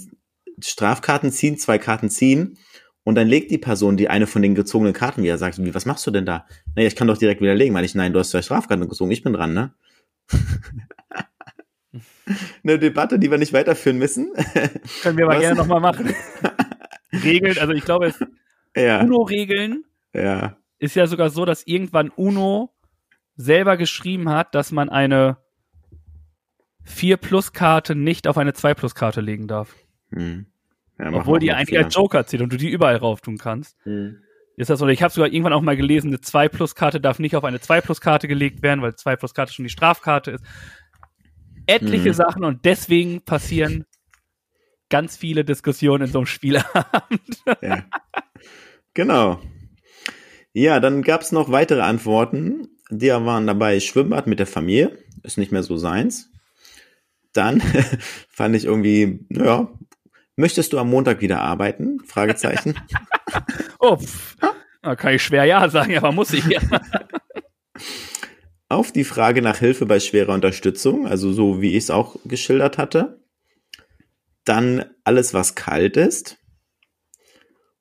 Strafkarten ziehen, zwei Karten ziehen und dann legt die Person die eine von den gezogenen Karten wieder. Sagt, wie, was machst du denn da? Naja, ich kann doch direkt widerlegen, weil ich, nein, du hast zwei Strafkarten gezogen, ich bin dran, ne? Eine Debatte, die wir nicht weiterführen müssen.
Können wir aber
Was?
gerne nochmal machen. Regeln, also ich glaube, es-
ja,
Uno-Regeln
ja.
Ist ja sogar so, dass irgendwann Uno selber geschrieben hat, dass man eine 4-Plus-Karte nicht auf eine 2-Plus-Karte legen darf.
Hm. ja
Obwohl die eigentlich als Joker zählt und du die überall rauf tun kannst.
Hm.
Ist das so? Ich habe sogar irgendwann auch mal gelesen, eine 2-Plus-Karte darf nicht auf eine 2-Plus-Karte gelegt werden, weil 2-Plus-Karte schon die Strafkarte ist. Etliche
Mhm.
Sachen und deswegen passieren ganz viele Diskussionen in so einem Spielabend.
Ja. Genau. Ja, dann gab's noch weitere Antworten. Die waren dabei Schwimmbad mit der Familie. Ist nicht mehr so seins. Dann fand ich irgendwie, ja, möchtest du am Montag wieder arbeiten? Fragezeichen.
Oh, pff. Da kann ich schwer Ja sagen, aber muss ich ja.
Auf die Frage nach Hilfe bei schwerer Unterstützung, also so wie ich es auch geschildert hatte. Dann alles, was kalt ist.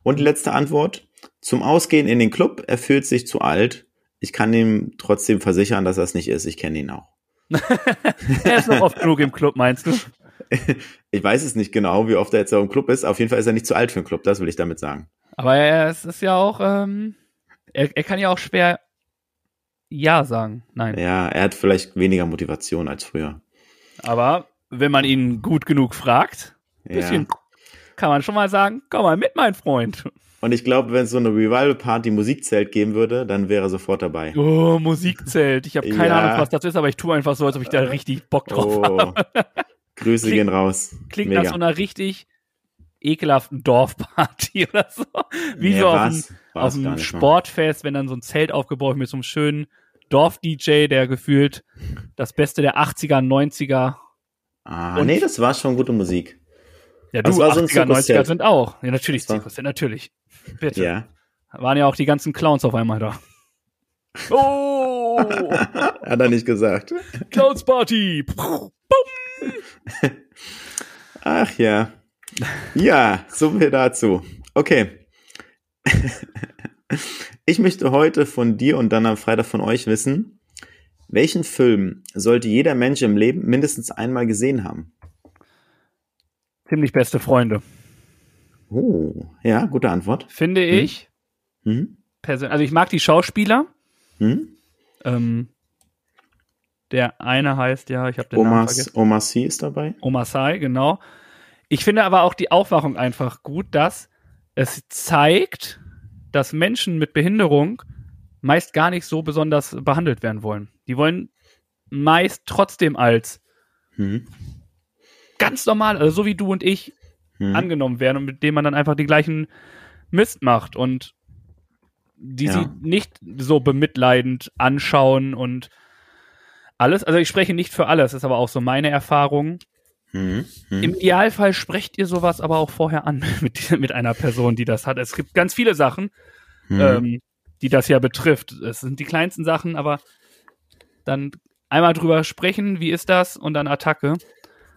Und die letzte Antwort. Zum Ausgehen in den Club, er fühlt sich zu alt. Ich kann ihm trotzdem versichern, dass er es nicht ist. Ich kenne ihn auch.
Er ist noch oft genug im Club, meinst du?
Ich weiß es nicht genau, wie oft er jetzt auch im Club ist. Auf jeden Fall ist er nicht zu alt für einen Club, das will ich damit sagen.
Aber er, es ist ja auch, ähm, er, er kann ja auch schwer Ja sagen. Nein.
Ja, er hat vielleicht weniger Motivation als früher.
Aber wenn man ihn gut genug fragt,
Ja.
bisschen kann man schon mal sagen, komm mal mit, mein Freund.
Und ich glaube, wenn es so eine Revival-Party Musikzelt geben würde, dann wäre er sofort dabei.
Oh, Musikzelt. Ich habe keine
Ja.
Ahnung, was das ist, aber ich tue einfach so, als ob ich da richtig Bock drauf habe.
Oh. Grüße
Klingt-
gehen raus.
Klingt
Mega.
nach so einer richtig ekelhaften Dorfparty oder so. Wie
Nee,
so auf
war's-
auf einem
nicht mal.
Sportfest, wenn dann so ein Zelt aufgebaut wird mit so einem schönen Dorf-DJ, der gefühlt das Beste der 80er, 90er.
Ah,
Und-
nee, das war schon gute Musik.
Ja, du,
war so ein
80er, 90er
Zirkuszelt.
sind auch. Ja, natürlich, Zirkus, ja, natürlich. Bitte.
Ja.
Waren ja auch die ganzen Clowns auf einmal da. Oh!
Hat er nicht gesagt.
Clowns Party!
Ach ja. Ja, so viel dazu. Okay. Ich möchte heute von dir und dann am Freitag von euch wissen, welchen Film sollte jeder Mensch im Leben mindestens einmal gesehen haben?
Ziemlich beste Freunde.
Oh, ja, gute Antwort.
Finde ich.
Hm?
persönlich. Also ich mag die Schauspieler.
Hm?
Ähm, der eine heißt ja, ich habe den Namen
Omas,
vergessen.
Omar C ist dabei.
Omasai, genau. Ich finde aber auch die Aufwachung einfach gut, dass es zeigt, dass Menschen mit Behinderung meist gar nicht so besonders behandelt werden wollen. Die wollen meist trotzdem als
Hm?
ganz normal, also so wie du und ich, hm. angenommen werden und mit dem man dann einfach die gleichen Mist macht und die ja. sie nicht so bemitleidend anschauen und alles. Also ich spreche nicht für alles, ist aber auch so meine Erfahrung. Hm, hm. Im Idealfall sprecht ihr sowas aber auch vorher an mit, mit einer Person, die das hat. Es gibt ganz viele Sachen, hm. ähm, die das ja betrifft. Es sind die kleinsten Sachen, aber dann einmal drüber sprechen, wie ist das und dann Attacke.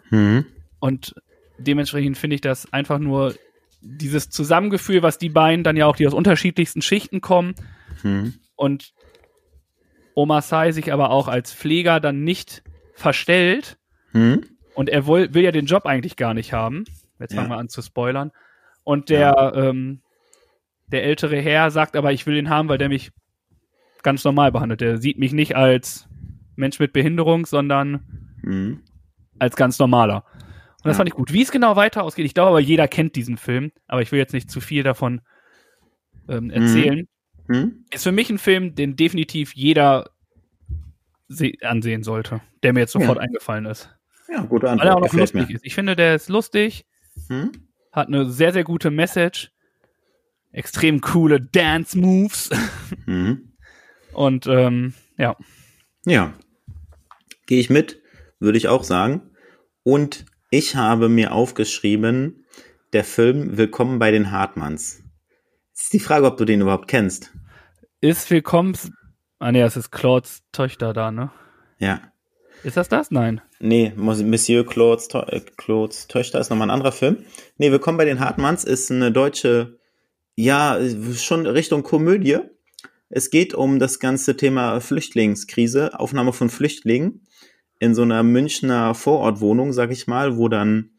Hm. Und dementsprechend finde ich das einfach nur dieses Zusammengefühl, was die beiden dann ja auch, die aus unterschiedlichsten Schichten kommen hm. und Oma Sai sich aber auch als Pfleger dann nicht verstellt hm. und er will, will ja den Job eigentlich gar nicht haben. Jetzt ja. fangen wir an zu spoilern. Und der, ja. ähm, der ältere Herr sagt aber, ich will ihn haben, weil der mich ganz normal behandelt. Der sieht mich nicht als Mensch mit Behinderung, sondern mhm. als ganz normaler. Und das fand ich gut. Wie es genau weiter ausgeht, ich glaube aber, jeder kennt diesen Film, aber ich will jetzt nicht zu viel davon ähm, erzählen. Mhm. Mhm. Ist für mich ein Film, den definitiv jeder ansehen sollte, der mir jetzt sofort ja. eingefallen ist.
Ja, gute Antwort.
Weil er auch noch lustig mir. ist. Ich finde, der ist lustig, hm? hat eine sehr, sehr gute Message, extrem coole Dance-Moves. Mhm. Und ähm, ja.
Ja. Gehe ich mit, würde ich auch sagen. Und ich habe mir aufgeschrieben, der Film Willkommen bei den Hartmanns. Es ist die Frage, ob du den überhaupt kennst.
Ist Willkommen. Ah, nee, das ist Claudes Töchter da, ne?
Ja.
Ist das das? Nein.
Nee, Monsieur Claudes, äh, Claudes Töchter ist nochmal ein anderer Film. Nee, Willkommen bei den Hartmanns ist eine deutsche, ja, schon Richtung Komödie. Es geht um das ganze Thema Flüchtlingskrise, Aufnahme von Flüchtlingen in so einer Münchner Vorortwohnung, sag ich mal, wo dann,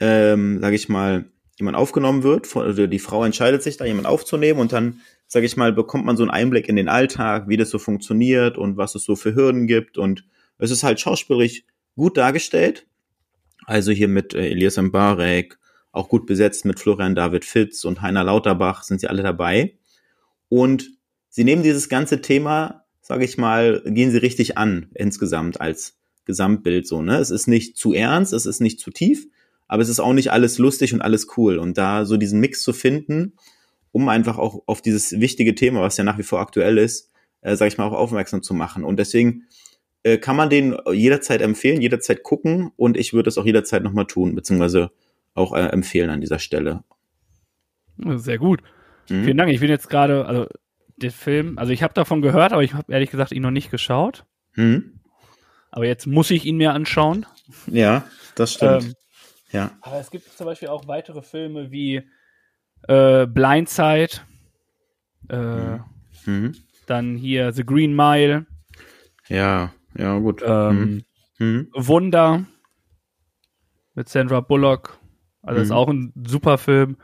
ähm, sag ich mal, jemand aufgenommen wird. Also die Frau entscheidet sich da, jemand aufzunehmen und dann, sag ich mal, bekommt man so einen Einblick in den Alltag, wie das so funktioniert und was es so für Hürden gibt. Und es ist halt schauspielerisch gut dargestellt. Also hier mit äh, Elias Mbarek, auch gut besetzt mit Florian David Fitz und Heiner Lauterbach sind sie alle dabei. Und sie nehmen dieses ganze Thema, sage ich mal, gehen sie richtig an insgesamt als Gesamtbild so, ne? Es ist nicht zu ernst, es ist nicht zu tief, aber es ist auch nicht alles lustig und alles cool. Und da so diesen Mix zu finden, um einfach auch auf dieses wichtige Thema, was ja nach wie vor aktuell ist, äh, sage ich mal, auch aufmerksam zu machen. Und deswegen äh, kann man den jederzeit empfehlen, jederzeit gucken und ich würde es auch jederzeit nochmal tun, beziehungsweise auch äh, empfehlen an dieser Stelle.
Sehr gut. Mhm. Vielen Dank. Ich bin jetzt gerade, also der Film, also ich habe davon gehört, aber ich habe ehrlich gesagt ihn noch nicht geschaut. Mhm. Aber jetzt muss ich ihn mir anschauen.
Ja, das stimmt. Ähm, ja.
Aber es gibt zum Beispiel auch weitere Filme wie äh, Blindside, äh, mhm. mhm. dann hier The Green Mile.
Ja, ja, gut.
Ähm, mhm. mhm. Wunder mit Sandra Bullock. Also ist mhm. auch ein super Film.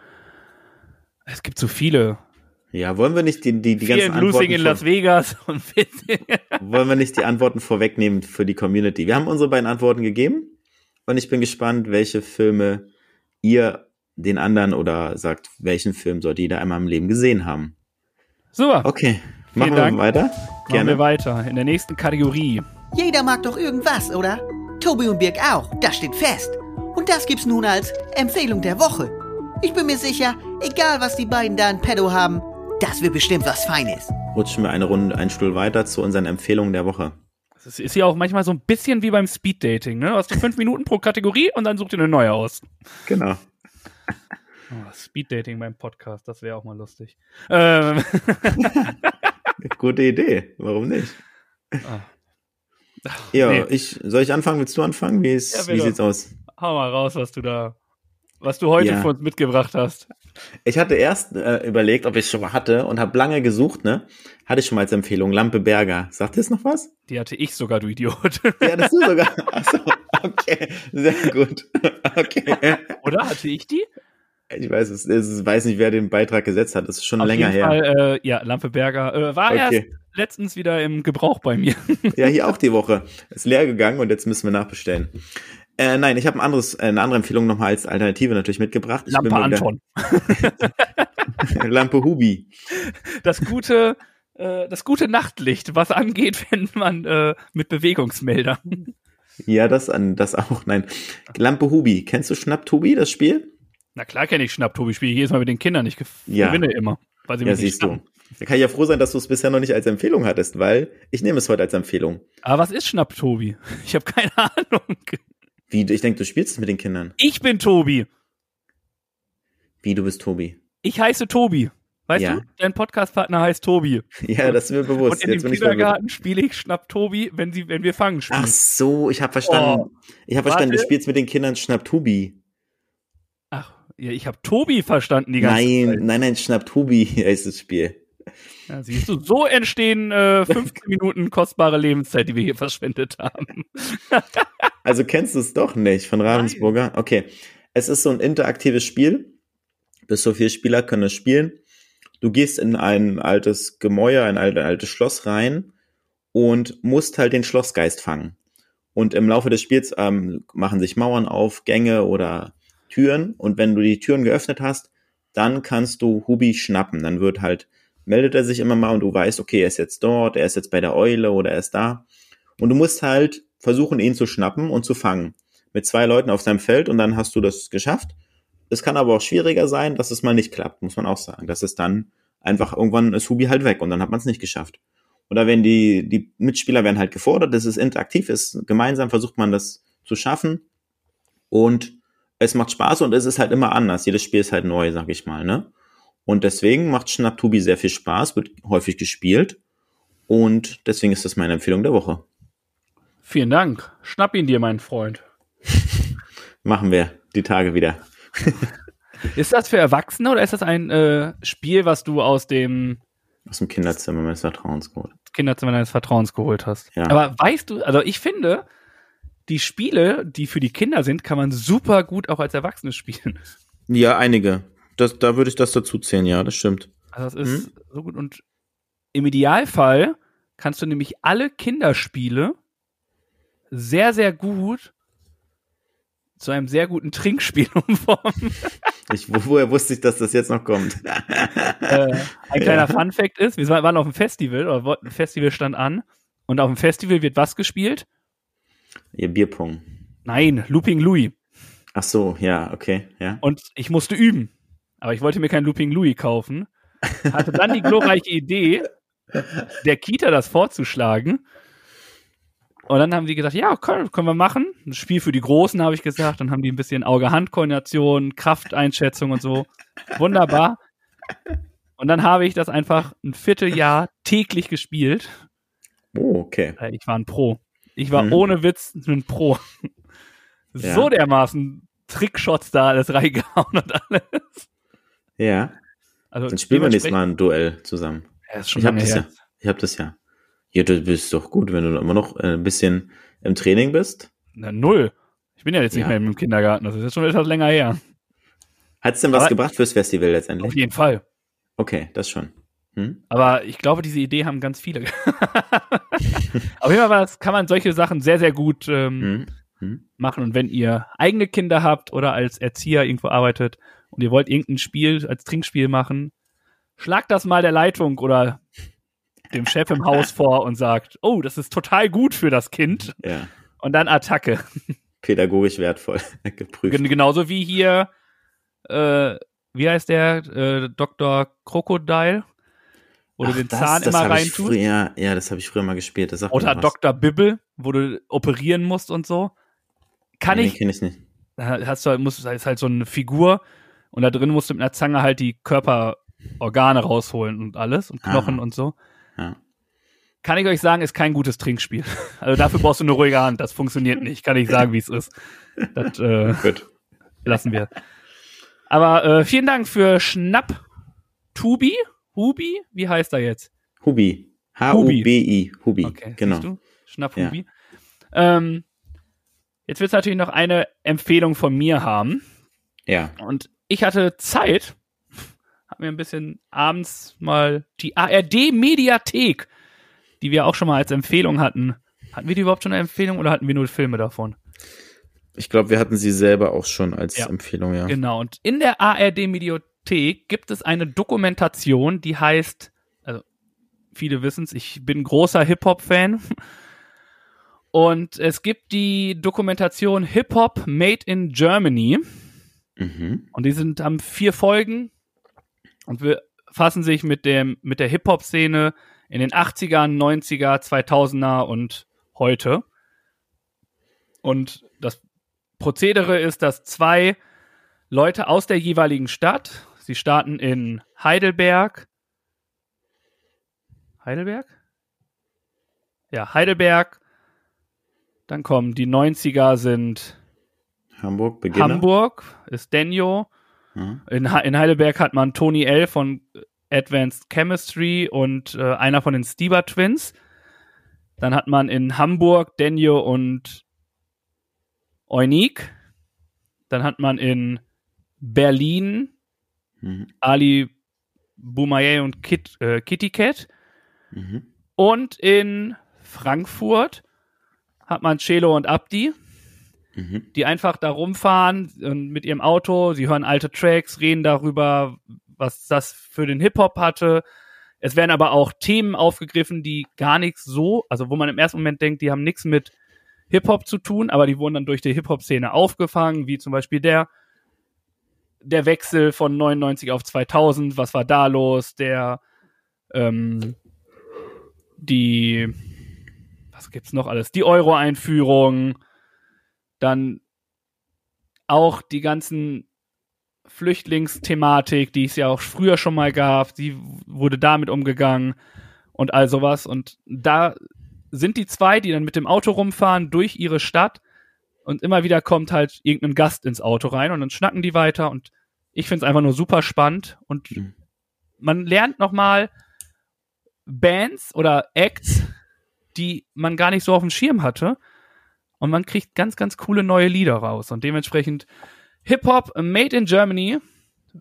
Es gibt so viele.
Ja, wollen wir nicht die, die, die ganzen
Antworten... Losing in Las Vegas. Und
wollen wir nicht die Antworten vorwegnehmen für die Community? Wir haben unsere beiden Antworten gegeben und ich bin gespannt, welche Filme ihr den anderen oder sagt, welchen Film sollte jeder einmal im Leben gesehen haben.
Super.
Okay, machen Vielen wir Dank. weiter.
Gerne. Machen wir weiter in der nächsten Kategorie.
Jeder mag doch irgendwas, oder? Tobi und Birg auch, das steht fest. Und das gibt's nun als Empfehlung der Woche. Ich bin mir sicher, egal was die beiden da in Pedo haben, das wird bestimmt was Feines.
Rutschen wir eine Runde, einen Stuhl weiter zu unseren Empfehlungen der Woche.
Das ist ja auch manchmal so ein bisschen wie beim Speeddating, ne? Du hast du fünf Minuten pro Kategorie und dann such dir eine neue aus.
Genau.
Oh, Speeddating beim Podcast, das wäre auch mal lustig. Ähm.
Gute Idee, warum nicht? Ah. ja, nee. ich, soll ich anfangen? Willst du anfangen? Wie, ist, ja, wie sieht's aus?
Hau mal raus, was du da was du heute ja. für uns mitgebracht hast.
Ich hatte erst äh, überlegt, ob ich es schon mal hatte und habe lange gesucht, ne? Hatte ich schon mal als Empfehlung, Lampe Berger. Sagt das noch was?
Die hatte ich sogar, du Idiot.
Die hattest du sogar. Achso, okay, sehr gut. Okay.
Oder hatte ich die?
Ich weiß es, ich weiß nicht, wer den Beitrag gesetzt hat. Das ist schon Auf länger
jeden her. Fall, äh, ja, Lampe Berger äh, war okay. erst letztens wieder im Gebrauch bei mir.
ja, hier auch die Woche. Ist leer gegangen und jetzt müssen wir nachbestellen. Äh, nein, ich habe ein anderes, äh, eine andere Empfehlung nochmal als Alternative natürlich mitgebracht. Ich
Lampe Anton.
Lampe Hubi.
Das gute, äh, das gute Nachtlicht, was angeht, wenn man äh, mit Bewegungsmeldern.
Ja, das an, das auch. Nein, Lampe Hubi. Kennst du Schnapp Hubi, das Spiel?
Na klar kenne ich Schnapp, Tobi. Spiele jedes Mal mit den Kindern. Ich
Ja.
gewinne immer. Weil sie
Ja,
mich
siehst du.
schnappen.
Da kann ich ja froh sein, dass du es bisher noch nicht als Empfehlung hattest, weil ich nehme es heute als Empfehlung.
Aber was ist Schnapp, Tobi? Ich habe keine Ahnung.
Wie, ich denke, du spielst es mit den Kindern.
Ich bin Tobi.
Wie, du bist Tobi.
Ich heiße Tobi. Weißt
Ja.
du? Dein Podcastpartner heißt Tobi.
Ja, das ist mir bewusst.
Und in dem
ich verwirrt.
Kindergarten spiele ich Schnapp Tobi, wenn sie, wenn wir fangen spielen.
Ach so, ich habe verstanden. ich habe verstanden, du spielst mit den Kindern Schnapptubi.
Ach, ja, ich habe Tobi verstanden die ganze
Nein,
Zeit.
nein, nein, Schnapptubi heißt das Spiel.
Ja, siehst du, so entstehen äh, 15 Minuten kostbare Lebenszeit, die wir hier verschwendet haben.
Also kennst du es doch nicht von Ravensburger? Okay. Es ist so ein interaktives Spiel. Bis zu vier Spieler können es spielen. Du gehst in ein altes Gemäuer, ein altes, altes Schloss rein und musst halt den Schlossgeist fangen. Und im Laufe des Spiels ähm, machen sich Mauern auf, Gänge oder Türen. Und wenn du die Türen geöffnet hast, dann kannst du Hubi schnappen. Dann wird halt, meldet er sich immer mal und du weißt, okay, er ist jetzt dort, er ist jetzt bei der Eule oder er ist da. Und du musst halt versuchen, ihn zu schnappen und zu fangen. Mit zwei Leuten auf seinem Feld und dann hast du das geschafft. Es kann aber auch schwieriger sein, dass es mal nicht klappt, muss man auch sagen. Dass es dann einfach irgendwann ist Hubi halt weg und dann hat man es nicht geschafft. Oder wenn die, die Mitspieler werden halt gefordert, dass es interaktiv ist, gemeinsam versucht man das zu schaffen und es macht Spaß und es ist halt immer anders. Jedes Spiel ist halt neu, sag ich mal, ne? Und deswegen macht Schnapptubi sehr viel Spaß, wird häufig gespielt und deswegen ist das meine Empfehlung der Woche.
Vielen Dank. Schnapp ihn dir, mein Freund.
Machen wir die Tage wieder.
Ist das für Erwachsene oder ist das ein äh, Spiel, was du aus dem
Aus dem Kinderzimmer meines Vertrauens geholt.
Kinderzimmer deines Vertrauens geholt hast?
Ja.
Aber weißt du, also ich finde, die Spiele, die für die Kinder sind, kann man super gut auch als Erwachsene spielen.
Ja, einige. Das, da würde ich das dazu zählen, ja, das stimmt.
Also das ist so gut. Und im Idealfall kannst du nämlich alle Kinderspiele sehr, sehr gut zu einem sehr guten Trinkspiel umformen.
Ich, wo, woher wusste ich, dass das jetzt noch kommt?
äh, ein kleiner Fun Fact ist, wir waren auf einem Festival, oder ein Festival stand an, und auf dem Festival wird was gespielt?
Ihr Bierpong.
Nein, Looping Louis.
Ach so, ja, okay, ja.
Und ich musste üben. Aber ich wollte mir kein Looping Louis kaufen. Hatte dann die glorreiche Idee, der Kita das vorzuschlagen. Und dann haben die gesagt, ja, können, können wir machen. Ein Spiel für die Großen, habe ich gesagt. Dann haben die ein bisschen Auge-Hand-Koordination, Krafteinschätzung und so. Wunderbar. Und dann habe ich das einfach ein Vierteljahr täglich gespielt.
Oh, okay.
Äh, Ich war ein Pro. Ich war
Mhm.
ohne Witz ein Pro.
Ja.
So dermaßen Trickshots da alles reingehauen und alles.
Ja.
Also
Dann spielen wir nächstes Mal ein Duell zusammen.
Ja,
Ich habe das ja. Ich habe das ja. Ja, du bist doch gut, wenn du immer noch äh, ein bisschen im Training bist.
Na, null. Ich bin ja jetzt nicht
Ja.
mehr im Kindergarten. Das ist jetzt schon etwas länger her.
Hat's denn was
Aber-
gebracht fürs Festival
Auf
letztendlich?
jeden Fall.
Okay, das schon. Hm?
Aber ich glaube, diese Idee haben ganz viele. Auf jeden Fall kann man solche Sachen sehr, sehr gut ähm,
Hm? Hm?
machen. Und wenn ihr eigene Kinder habt oder als Erzieher irgendwo arbeitet und ihr wollt irgendein Spiel als Trinkspiel machen, schlagt das mal der Leitung oder dem Chef im Haus vor und sagt, oh, das ist total gut für das Kind.
Ja.
Und dann Attacke.
Pädagogisch wertvoll geprüft.
Gen- Genauso wie hier, äh, wie heißt der, äh, Dr. Krokodil, wo du
Ach,
den
das-
Zahn
das
immer reintust.
Früher, ja, das habe ich früher mal gespielt. Das
Oder. Dr. Bibbel, wo du operieren musst und so. Kann
nee,
ich,
kenne ich nicht.
da hast du halt, musst, ist halt so eine Figur und da drin musst du mit einer Zange halt die Körperorgane rausholen und alles und Knochen
Ah.
und so.
Ja.
Kann ich euch sagen, ist kein gutes Trinkspiel. Also dafür brauchst du eine ruhige Hand. Das funktioniert nicht. Kann ich sagen, wie es ist. Das äh,
Gut.
lassen wir. Aber äh, vielen Dank für Schnapp. Tubi? Hubi? Wie heißt er jetzt?
Hubi. H-U-B-I. Hubi.
Okay,
genau.
Schnapp
Ja.
Hubi. Ähm, jetzt wird es natürlich noch eine Empfehlung von mir haben.
Ja.
Und ich hatte Zeit, hab mir ein bisschen abends mal die ARD-Mediathek, die wir auch schon mal als Empfehlung hatten. Hatten wir die überhaupt schon eine Empfehlung oder hatten wir nur Filme davon?
Ich glaube, wir hatten sie selber auch schon als
Ja.
Empfehlung, ja.
Genau. Und in der ARD-Mediothek gibt es eine Dokumentation, die heißt, also viele wissen es, ich bin großer Hip-Hop-Fan. Und es gibt die Dokumentation Hip-Hop Made in Germany.
Mhm.
Und die sind, haben vier Folgen und wir fassen sich mit dem, mit der Hip-Hop-Szene in den 80ern, 90er, 2000er und heute. Und das Prozedere ist, dass zwei Leute aus der jeweiligen Stadt, sie starten in Heidelberg. Heidelberg? Ja, Heidelberg. Dann kommen die 90er sind
Hamburg, Beginner.
Hamburg, ist Denjo.
Mhm.
In, in Heidelberg hat man Tony L. von Advanced Chemistry und äh, einer von den Stieber Twins. Dann hat man in Hamburg Denjo und Eunik. Dann hat man in Berlin
Mhm.
Ali Boumaier und Kit, äh, Kitty Cat.
Mhm.
Und in Frankfurt hat man Celo und Abdi
Mhm.
die einfach da rumfahren und mit ihrem Auto, sie hören alte Tracks, reden darüber, was das für den Hip-Hop hatte. Es werden aber auch Themen aufgegriffen, die gar nichts so, also wo man im ersten Moment denkt, die haben nichts mit Hip-Hop zu tun, aber die wurden dann durch die Hip-Hop-Szene aufgefangen, wie zum Beispiel der, der Wechsel von 99 auf 2000, was war da los, der, ähm, die, was gibt's noch alles, die Euro-Einführung, dann auch die ganzen Flüchtlingsthematik, die es ja auch früher schon mal gab, die wurde damit umgegangen und all sowas. Und da sind die zwei, die dann mit dem Auto rumfahren durch ihre Stadt und immer wieder kommt halt irgendein Gast ins Auto rein und dann schnacken die weiter und ich finde es einfach nur super spannend und
Mhm.
man lernt nochmal Bands oder Acts, die man gar nicht so auf dem Schirm hatte und man kriegt ganz, ganz coole neue Lieder raus und dementsprechend Hip-Hop Made in Germany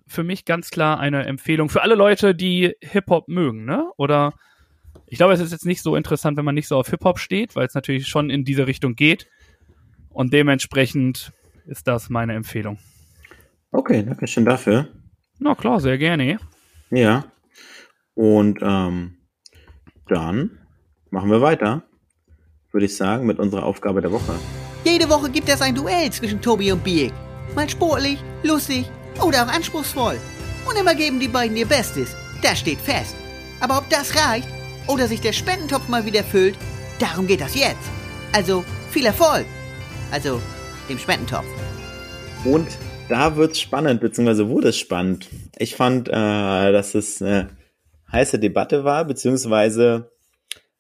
für mich ganz klar eine Empfehlung für alle Leute, die Hip-Hop mögen, ne? Oder ich glaube, es ist jetzt nicht so interessant, wenn man nicht so auf Hip-Hop steht, weil es natürlich schon in diese Richtung geht. Und dementsprechend ist das meine Empfehlung.
Okay, danke schön dafür.
Na klar, sehr gerne.
Ja. Und ähm, dann machen wir weiter, würde ich sagen, mit unserer Aufgabe der Woche.
Jede Woche gibt es ein Duell zwischen Tobi und Biek. Mal sportlich, lustig oder auch anspruchsvoll. Und immer geben die beiden ihr Bestes. Das steht fest. Aber ob das reicht oder sich der Spendentopf mal wieder füllt, darum geht das jetzt. Also viel Erfolg. Also dem Spendentopf.
Und da wird's spannend, beziehungsweise wurde es spannend. Ich fand, äh, dass es eine heiße Debatte war, beziehungsweise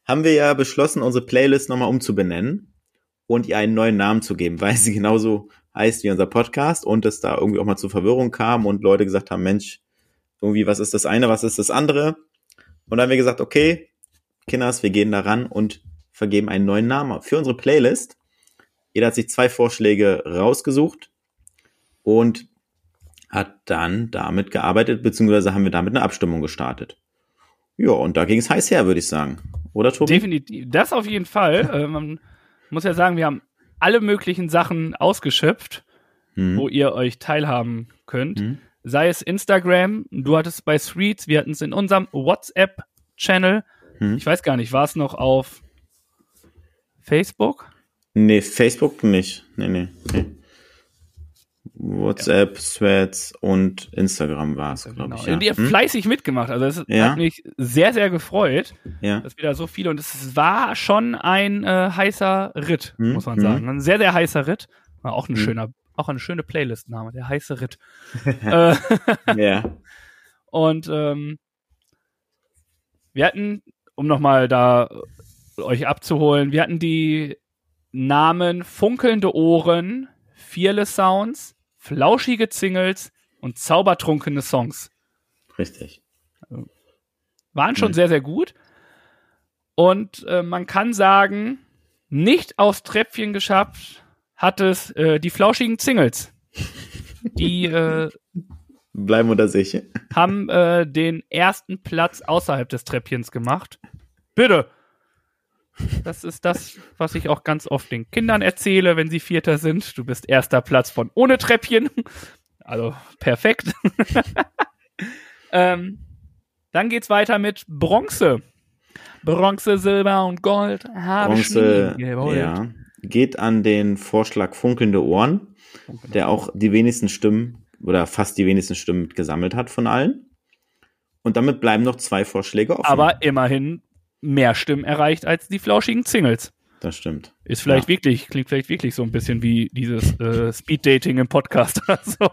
haben wir ja beschlossen, unsere Playlist nochmal umzubenennen und ihr einen neuen Namen zu geben, weil sie genauso heißt wie unser Podcast und es da irgendwie auch mal zu Verwirrung kam und Leute gesagt haben, Mensch, irgendwie, was ist das eine, was ist das andere? Und dann haben wir gesagt, okay, Kinders, wir gehen da ran und vergeben einen neuen Namen für unsere Playlist. Jeder hat sich zwei Vorschläge rausgesucht und hat dann damit gearbeitet, beziehungsweise haben wir damit eine Abstimmung gestartet. Ja, und da ging es heiß her, würde ich sagen. Oder, Tobi?
Definitiv. Das auf jeden Fall. äh, man muss ja sagen, wir haben alle möglichen Sachen ausgeschöpft,
Mhm.
wo ihr euch teilhaben könnt.
Mhm.
Sei es Instagram, du hattest es bei Threads, wir hatten es in unserem WhatsApp-Channel.
Mhm.
Ich weiß gar nicht, war es noch auf Facebook?
Nee, Facebook nicht. Nee, nee, nee. WhatsApp, Threads und Instagram war es, glaube ich. Ja.
Und ihr habt
Hm?
fleißig mitgemacht. Also es
Ja.
hat mich sehr, sehr gefreut,
ja.
dass wieder so viele und es war schon ein äh, heißer Ritt,
Mhm.
muss man
Mhm.
sagen. Ein sehr, sehr heißer Ritt. War auch ein
Mhm.
schöner, auch eine schöne Playlist-Name, der heiße Ritt. äh,
ja.
Und ähm, wir hatten, um nochmal da äh, euch abzuholen, wir hatten die Namen Funkelnde Ohren, Fearless Sounds, Flauschige Zingels und Zaubertrunkene Songs.
Richtig.
Waren schon
Mhm.
sehr, sehr gut. Und äh, man kann sagen, nicht aufs Treppchen geschafft hat es äh, die flauschigen Zingels. Die äh,
Bleiben unter sich.
haben äh, den ersten Platz außerhalb des Treppchens gemacht. Bitte. Das ist das, was ich auch ganz oft den Kindern erzähle, wenn sie Vierter sind. Du bist erster Platz von ohne Treppchen. Also perfekt. ähm, dann geht's weiter mit Bronze. Bronze, Silber und Gold. Habe
Bronze, ja, geht an den Vorschlag Funkelnde Ohren, der auch die wenigsten Stimmen oder fast die wenigsten Stimmen gesammelt hat von allen. Und damit bleiben noch zwei Vorschläge offen.
Aber immerhin mehr Stimmen erreicht als die flauschigen Singles.
Das stimmt.
Ist vielleicht
Ja.
wirklich, klingt vielleicht wirklich so ein bisschen wie dieses äh, Speed-Dating im Podcast oder so.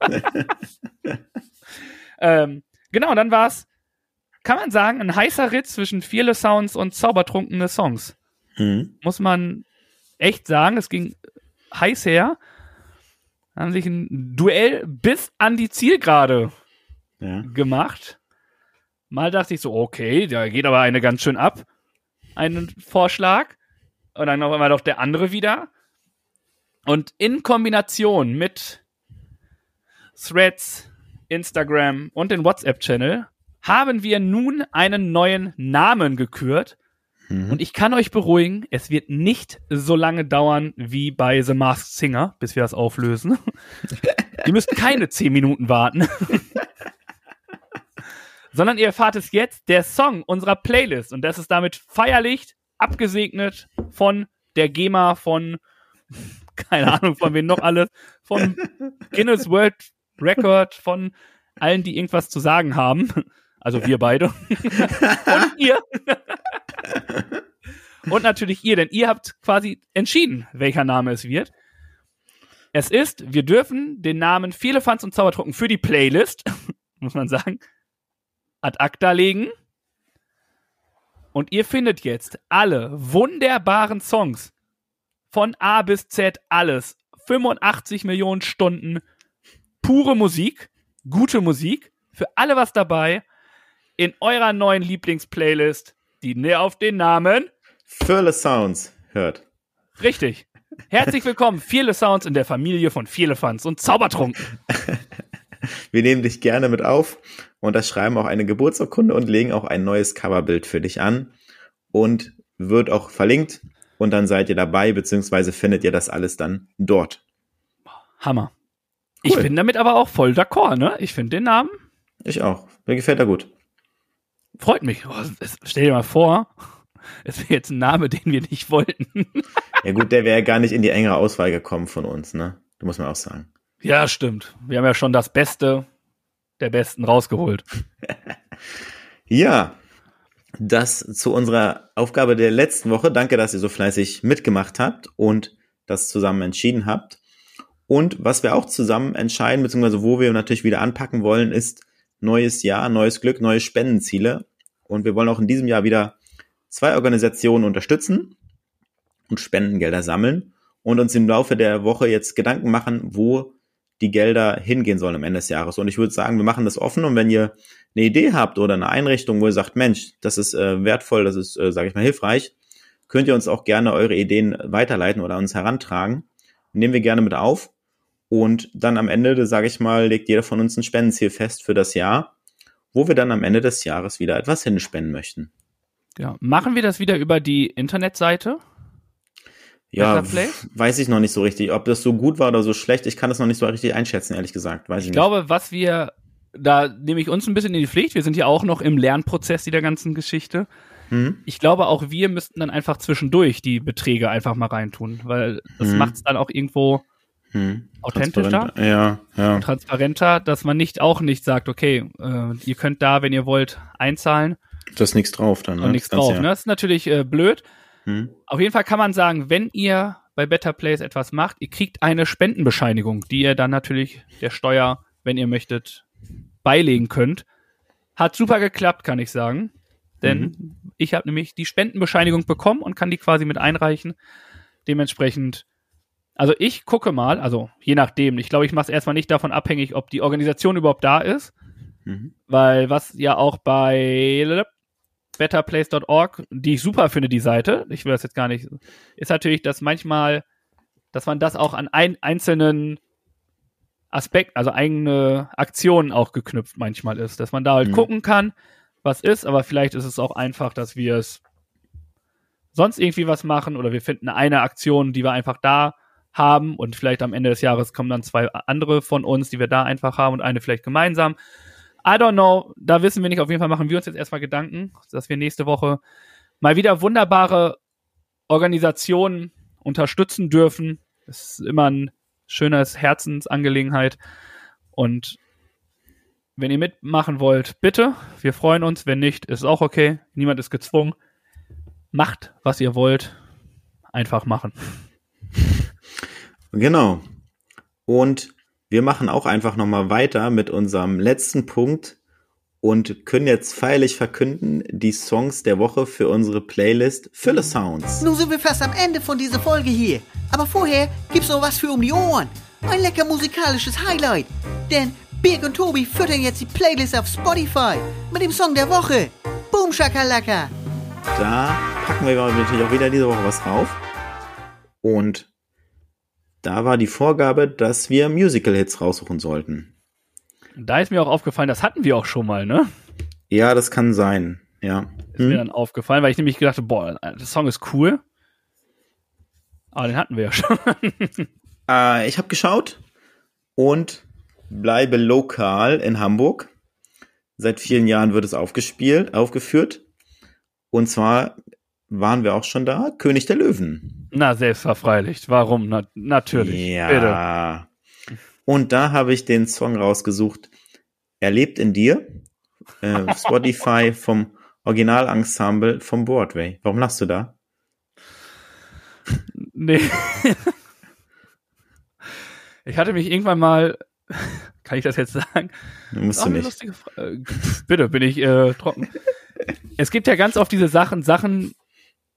ähm, genau, dann war es, kann man sagen, ein heißer Ritt zwischen Fearless Sounds und zaubertrunkene Songs.
Mhm.
Muss man echt sagen, es ging heiß her. Haben sich ein Duell bis an die Zielgerade
Ja.
gemacht. Mal dachte ich so, okay, da geht aber eine ganz schön ab. Einen Vorschlag. Und dann auf einmal doch der andere wieder. Und in Kombination mit Threads, Instagram und den WhatsApp-Channel haben wir nun einen neuen Namen gekürt.
Mhm.
Und ich kann euch beruhigen, es wird nicht so lange dauern wie bei The Masked Singer, bis wir das auflösen. Ihr müsst keine zehn Minuten warten. Sondern ihr erfahrt es jetzt, der Song unserer Playlist. Und das ist damit feierlich abgesegnet von der GEMA, von, keine Ahnung, von wem noch alles, von Guinness World Record, von allen, die irgendwas zu sagen haben. Also wir beide. Und ihr. Und natürlich ihr, denn ihr habt quasi entschieden, welcher Name es wird. Es ist, wir dürfen den Namen Viele Fans und Zaubertrucken für die Playlist, muss man sagen, ad acta legen. Und ihr findet jetzt alle wunderbaren Songs von A bis Z alles. 85 Millionen Stunden pure Musik, gute Musik, für alle was dabei in eurer neuen Lieblingsplaylist, die ne- auf den Namen
Fearless Sounds hört.
Richtig. Herzlich willkommen, viele Sounds in der Familie von Vierlefanz und Zaubertrunken.
Wir nehmen dich gerne mit auf und das schreiben auch eine Geburtsurkunde und legen auch ein neues Coverbild für dich an und wird auch verlinkt und dann seid ihr dabei, beziehungsweise findet ihr das alles dann dort.
Hammer. Ich
Cool.
bin damit aber auch voll d'accord, ne? Ich finde den Namen,
Ich auch. Mir gefällt er gut.
freut mich. Oh, stell dir mal vor, es wäre jetzt ein Name, den wir nicht wollten.
Ja gut, der wäre gar nicht in die engere Auswahl gekommen von uns, ne? Da muss man auch sagen.
Ja, stimmt. Wir haben ja schon das Beste der Besten rausgeholt.
Ja, das zu unserer Aufgabe der letzten Woche. Danke, dass ihr so fleißig mitgemacht habt und das zusammen entschieden habt. Und was wir auch zusammen entscheiden, beziehungsweise wo wir natürlich wieder anpacken wollen, ist neues Jahr, neues Glück, neue Spendenziele. Und wir wollen auch in diesem Jahr wieder zwei Organisationen unterstützen und Spendengelder sammeln und uns im Laufe der Woche jetzt Gedanken machen, wo die Gelder hingehen sollen am Ende des Jahres. Und ich würde sagen, wir machen das offen und wenn ihr eine Idee habt oder eine Einrichtung, wo ihr sagt, Mensch, das ist äh, wertvoll, das ist, äh, sage ich mal, hilfreich, könnt ihr uns auch gerne eure Ideen weiterleiten oder uns herantragen. Nehmen wir gerne mit auf. Und dann am Ende, sage ich mal, legt jeder von uns ein Spendenziel fest für das Jahr, wo wir dann am Ende des Jahres wieder etwas hinspenden möchten.
Ja. Machen wir das wieder über die Internetseite?
Ja, weiß ich noch nicht so richtig. Ob das so gut war oder so schlecht, ich kann das noch nicht so richtig einschätzen, ehrlich gesagt. Weiß ich,
Ich
nicht.
glaube, was wir, da nehme ich uns ein bisschen in die Pflicht. Wir sind ja auch noch im Lernprozess dieser ganzen Geschichte.
Hm?
Ich glaube, auch wir müssten dann einfach zwischendurch die Beträge einfach mal reintun, weil das
Mhm.
macht es dann auch irgendwo
Hm.
authentischer.
Ja, ja.
transparenter, dass man nicht auch nicht sagt, okay, äh, ihr könnt da, wenn ihr wollt, einzahlen
Da ist nichts drauf dann.
und
ne?
nichts
Das ganze
drauf.
Jahr.
Ne? Das ist natürlich äh, blöd.
Hm?
Auf jeden Fall kann man sagen, wenn ihr bei Better Place etwas macht, ihr kriegt eine Spendenbescheinigung, die ihr dann natürlich der Steuer, wenn ihr möchtet, beilegen könnt. Hat super geklappt, kann ich sagen. Denn ich habe nämlich die Spendenbescheinigung bekommen und kann die quasi mit einreichen. Dementsprechend, also ich gucke mal, also je nachdem, ich glaube, ich mache es erstmal nicht davon abhängig, ob die Organisation überhaupt da ist.
Mhm.
Weil was ja auch bei betterplace.org, die ich super finde, die Seite, ich will das jetzt gar nicht, ist natürlich, dass manchmal, dass man das auch an ein, einzelnen Aspekt, also eigene Aktionen auch geknüpft manchmal ist, dass man da halt
Mhm.
gucken kann, was ist, aber vielleicht ist es auch einfach, dass wir es sonst irgendwie was machen oder wir finden eine Aktion, die wir einfach da haben und vielleicht am Ende des Jahres kommen dann zwei andere von uns, die wir da einfach haben und eine vielleicht gemeinsam. I don't know, da wissen wir nicht. Auf jeden Fall machen wir uns jetzt erstmal Gedanken, dass wir nächste Woche mal wieder wunderbare Organisationen unterstützen dürfen. Es ist immer ein schönes Herzensangelegenheit. Und wenn ihr mitmachen wollt, bitte. Wir freuen uns. Wenn nicht, ist auch okay. Niemand ist gezwungen. Macht, was ihr wollt. Einfach machen.
Genau. Und wir machen auch einfach nochmal weiter mit unserem letzten Punkt und können jetzt feierlich verkünden, die Songs der Woche für unsere Playlist Fülle Sounds.
Nun sind wir fast am Ende von dieser Folge hier. Aber vorher gibt's noch was für um die Ohren. Ein lecker musikalisches Highlight. Denn Birg und Tobi füttern jetzt die Playlist auf Spotify mit dem Song der Woche. Boom Shakalaka.
Da packen wir natürlich auch wieder diese Woche was drauf. Und da war die Vorgabe, dass wir Musical-Hits raussuchen sollten.
Da ist mir auch aufgefallen, das hatten wir auch schon mal, ne?
Ja, das kann sein. Ja.
Ist mir dann aufgefallen, weil ich nämlich gedacht habe, boah, der Song ist cool. Aber den hatten wir ja schon.
Äh, ich habe geschaut und bleibe lokal in Hamburg. Seit vielen Jahren wird es aufgespielt, aufgeführt. Und zwar waren wir auch schon da, König der Löwen.
Na, selbstverfreilich. Warum? Na, natürlich.
Ja. Und da habe ich den Song rausgesucht. Er lebt in dir. Äh, Spotify vom Originalensemble vom Broadway. Warum lachst du da?
Nee. Ich hatte mich irgendwann mal, kann ich das jetzt sagen?
Musst du nicht.
Äh, Bitte, bin ich äh, trocken. es gibt ja ganz oft diese Sachen, Sachen,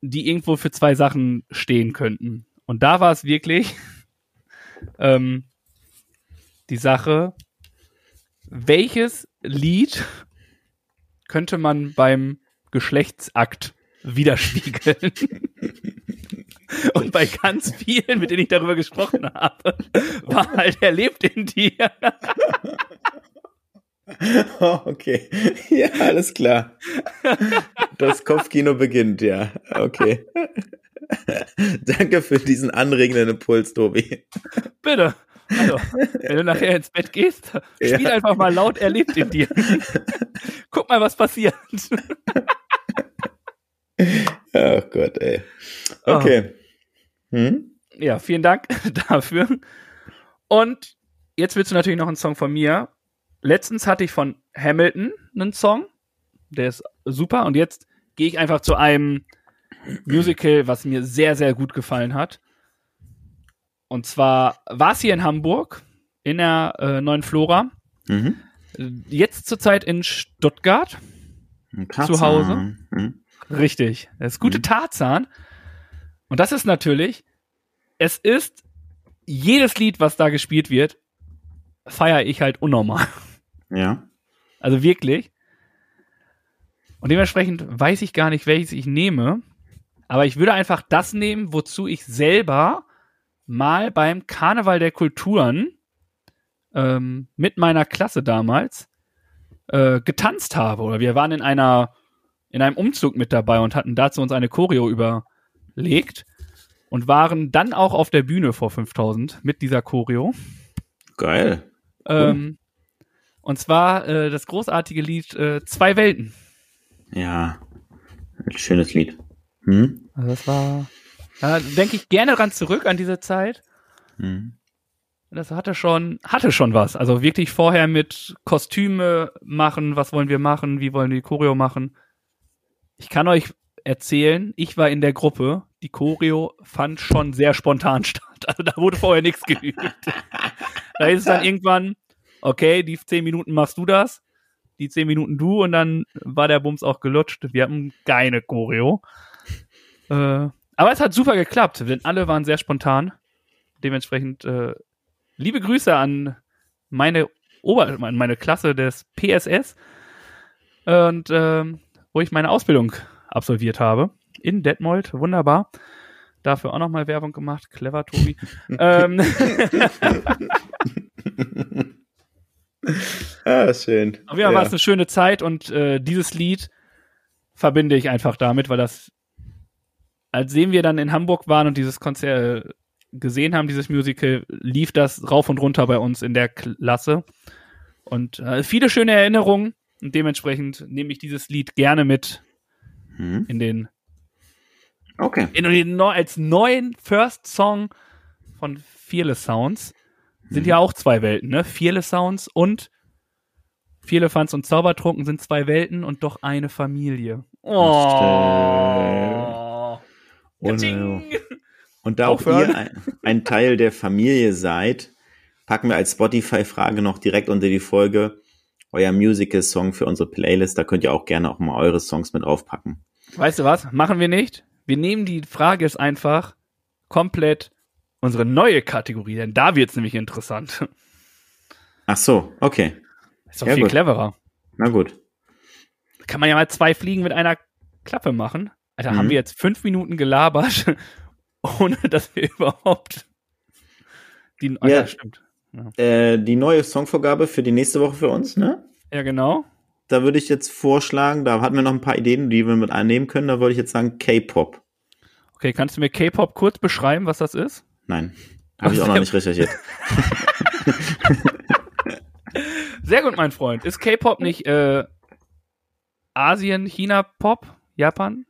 die irgendwo für zwei Sachen stehen könnten. Und da war es wirklich ähm, die Sache, welches Lied könnte man beim Geschlechtsakt widerspiegeln? Und bei ganz vielen, mit denen ich darüber gesprochen habe, war halt, er lebt in dir.
Oh, okay. Ja, alles klar. Das Kopfkino beginnt, ja. Okay. Danke für diesen anregenden Impuls, Tobi.
Bitte. Also, wenn du nachher ins Bett gehst, spiel
Ja.
einfach mal laut, er lebt in dir. Guck mal, was passiert.
Oh Gott, ey. Okay. Hm?
Ja, vielen Dank dafür. Und jetzt willst du natürlich noch einen Song von mir. Letztens hatte ich von Hamilton einen Song. Der ist super. Und jetzt gehe ich einfach zu einem Musical, was mir sehr, sehr gut gefallen hat. Und zwar war es hier in Hamburg, in der äh, neuen Flora.
Mhm.
Jetzt zurzeit in Stuttgart. Zu Hause?
Hm?
Richtig. Das ist gute
Mhm.
Tarzan. Und das ist natürlich, es ist jedes Lied, was da gespielt wird, feiere ich halt unnormal.
Ja.
Also wirklich. Und dementsprechend weiß ich gar nicht, welches ich nehme. Aber ich würde einfach das nehmen, wozu ich selber mal beim Karneval der Kulturen ähm, mit meiner Klasse damals äh, getanzt habe. Oder wir waren in einer in einem Umzug mit dabei und hatten dazu uns eine Choreo überlegt und waren dann auch auf der Bühne vor 5000 mit dieser Choreo.
Geil.
Ähm, und zwar äh, das großartige Lied äh, Zwei Welten.
Ja. Ein schönes Lied. Hm?
Also das war. Da denke ich gerne ran zurück an diese Zeit.
Hm.
Das hatte schon, hatte schon was. Also wirklich vorher mit Kostüme machen, was wollen wir machen, wie wollen wir die Choreo machen. Ich kann euch erzählen, ich war in der Gruppe, die Choreo fand schon sehr spontan statt. Also da wurde vorher nichts geübt. da ist es dann irgendwann, okay, die zehn Minuten machst du das, die zehn Minuten du und dann war der Bums auch gelutscht. Wir hatten keine Choreo. Äh, aber es hat super geklappt, denn alle waren sehr spontan. Dementsprechend äh, liebe Grüße an meine Ober an meine Klasse des PSS und ähm, wo ich meine Ausbildung absolviert habe in Detmold. Wunderbar. Dafür auch nochmal Werbung gemacht. Clever, Tobi. ähm,
Ah, schön.
Auf jeden Fall war es eine schöne Zeit und äh, dieses Lied verbinde ich einfach damit, weil das, als sehen wir dann in Hamburg waren und dieses Konzert äh, gesehen haben, dieses Musical, lief das rauf und runter bei uns in der Klasse. Und äh, viele schöne Erinnerungen und dementsprechend nehme ich dieses Lied gerne mit
Hm?
in den,
Okay.
in neu, als neuen First Song von Fearless Sounds. Sind ja auch zwei Welten, ne? Viele Sounds und Vierlefanz und Zaubertrunken sind zwei Welten und doch eine Familie. Oh.
Und,
Katsching.
und da auch ihr ein, ein Teil der Familie seid, packen wir als Spotify-Frage noch direkt unter die Folge euer Musical-Song für unsere Playlist. Da könnt ihr auch gerne auch mal eure Songs mit draufpacken.
Weißt du was? Machen wir nicht. Wir nehmen die Frage jetzt einfach komplett unsere neue Kategorie, denn da wird's nämlich interessant.
Ach so, okay.
Ist doch
Ja,
viel
gut.
cleverer.
Na gut.
Kann man ja mal zwei Fliegen mit einer Klappe machen. Alter,
Mhm.
haben wir jetzt fünf Minuten gelabert, ohne dass wir überhaupt die.
Ja.
ja, stimmt.
Äh, die neue Songvorgabe für die nächste Woche für uns, ne?
Ja, genau.
Da würde ich jetzt vorschlagen, da hatten wir noch ein paar Ideen, die wir mit einnehmen können. Da würde ich jetzt sagen K-Pop.
Okay, kannst du mir K-Pop kurz beschreiben, was das ist?
Nein, habe ich auch noch nicht recherchiert.
Sehr gut, mein Freund. Ist K-Pop nicht äh, Asien, China, Pop, Japan?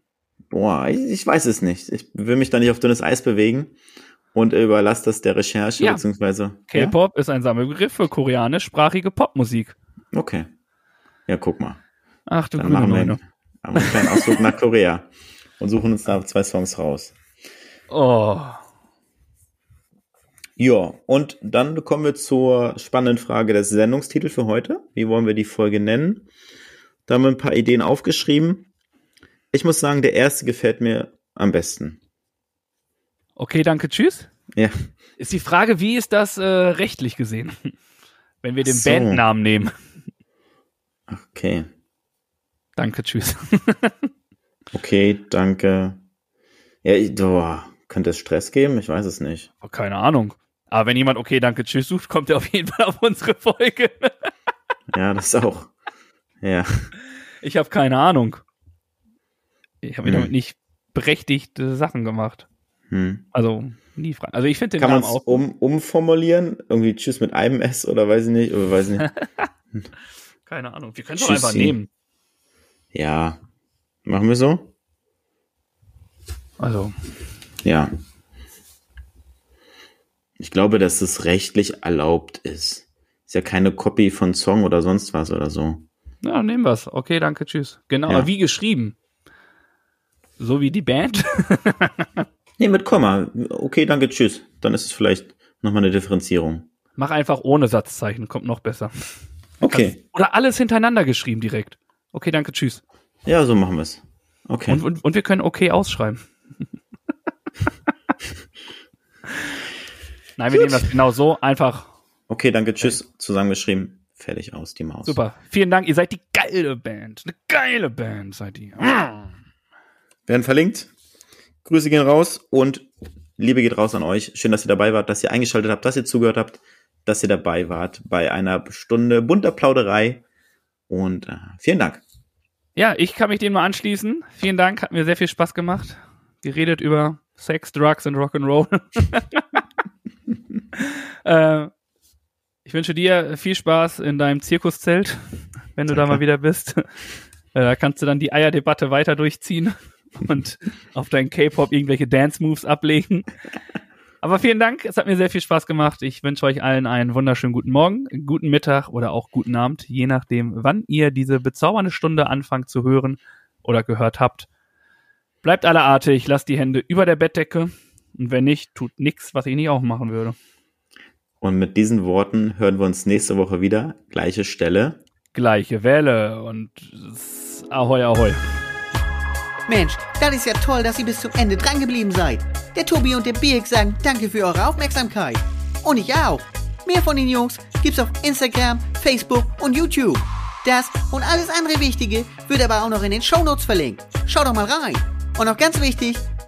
Boah, ich, ich weiß es nicht. Ich will mich da nicht auf dünnes Eis bewegen und überlasse das der Recherche,
Ja.
beziehungsweise.
K-Pop ist ein Sammelbegriff für koreanischsprachige Popmusik.
Ja? Okay. Ja, guck mal.
Ach du
Dann machen wir, einen, einen kleinen Ausflug nach Korea und suchen uns da zwei Songs raus.
Oh.
Ja, und dann kommen wir zur spannenden Frage des Sendungstitels für heute. Wie wollen wir die Folge nennen? Da haben wir ein paar Ideen aufgeschrieben. Ich muss sagen, der erste gefällt mir am besten.
Okay, danke, tschüss.
Ja,
Ist die Frage, wie ist das äh, rechtlich gesehen? Wenn wir den
So.
Bandnamen nehmen.
okay.
Danke, tschüss.
Okay, danke. Ja, ich, boah, könnte es Stress geben? Ich weiß es nicht.
Oh, Keine Ahnung. Aber wenn jemand okay, danke, tschüss sucht, kommt er auf jeden Fall auf unsere Folge.
Ja, das auch. Ja,
Ich habe keine Ahnung. Ich habe mir
Hm.
damit nicht berechtigte Sachen gemacht.
hm.
Also nie fragen. Also ich finde den
Kann man
Namen
es
auch.
um, umformulieren? Irgendwie Tschüss mit einem S oder weiß ich nicht, oder weiß ich nicht.
Keine Ahnung. Wir können es einfach nehmen.
Ja, machen wir so?
Also
Ja. Ich glaube, dass es rechtlich erlaubt ist. Ist ja keine Copy von Song oder sonst was oder so.
Ja, nehmen wir's. Okay, danke, tschüss. Genau,
Ja.
aber wie geschrieben? So wie die Band?
Nee, mit Komma. Okay, danke, tschüss. Dann ist es vielleicht nochmal eine Differenzierung.
Mach einfach ohne Satzzeichen, kommt noch besser.
Okay.
Oder alles hintereinander geschrieben direkt. Okay, danke, tschüss.
Ja, so machen wir es. Okay.
Und, und, und wir können okay ausschreiben. Nein, wir nehmen das genau so. Einfach
Okay, danke, tschüss. Zusammengeschrieben. Fertig aus, die Maus.
super. Vielen Dank. Ihr seid die geile Band. Eine geile Band seid ihr.
Werden verlinkt. Grüße gehen raus und Liebe geht raus an euch. Schön, dass ihr dabei wart, dass ihr eingeschaltet habt, dass ihr zugehört habt, dass ihr dabei wart bei einer Stunde bunter Plauderei. Und äh, vielen Dank.
Ja, ich kann mich dem nur anschließen. Vielen Dank. Hat mir sehr viel Spaß gemacht. Geredet über Sex, Drugs und Rock'n'Roll. äh, ich wünsche dir viel Spaß in deinem Zirkuszelt, wenn du da
Danke.
mal wieder bist. Äh, Da kannst du dann die Eierdebatte weiter durchziehen und auf deinen K-Pop irgendwelche Dance-Moves ablegen. Aber vielen Dank, es hat mir sehr viel Spaß gemacht. Ich wünsche euch allen einen wunderschönen guten Morgen, guten Mittag oder auch guten Abend, je nachdem, wann ihr diese bezaubernde Stunde anfangt zu hören oder gehört habt. Bleibt alle artig, lasst die Hände über der Bettdecke und wenn nicht, tut nichts, was ich nicht auch machen würde.
Und mit diesen Worten hören wir uns nächste Woche wieder. Gleiche Stelle.
Gleiche Welle und s- ahoi ahoi.
Mensch, das ist ja toll, dass ihr bis zum Ende dran geblieben seid. Der Tobi und der Birk sagen danke für eure Aufmerksamkeit. Und ich auch. Mehr von den Jungs gibt's auf Instagram, Facebook und YouTube. Das und alles andere Wichtige wird aber auch noch in den Shownotes verlinkt. Schaut doch mal rein. Und noch ganz wichtig,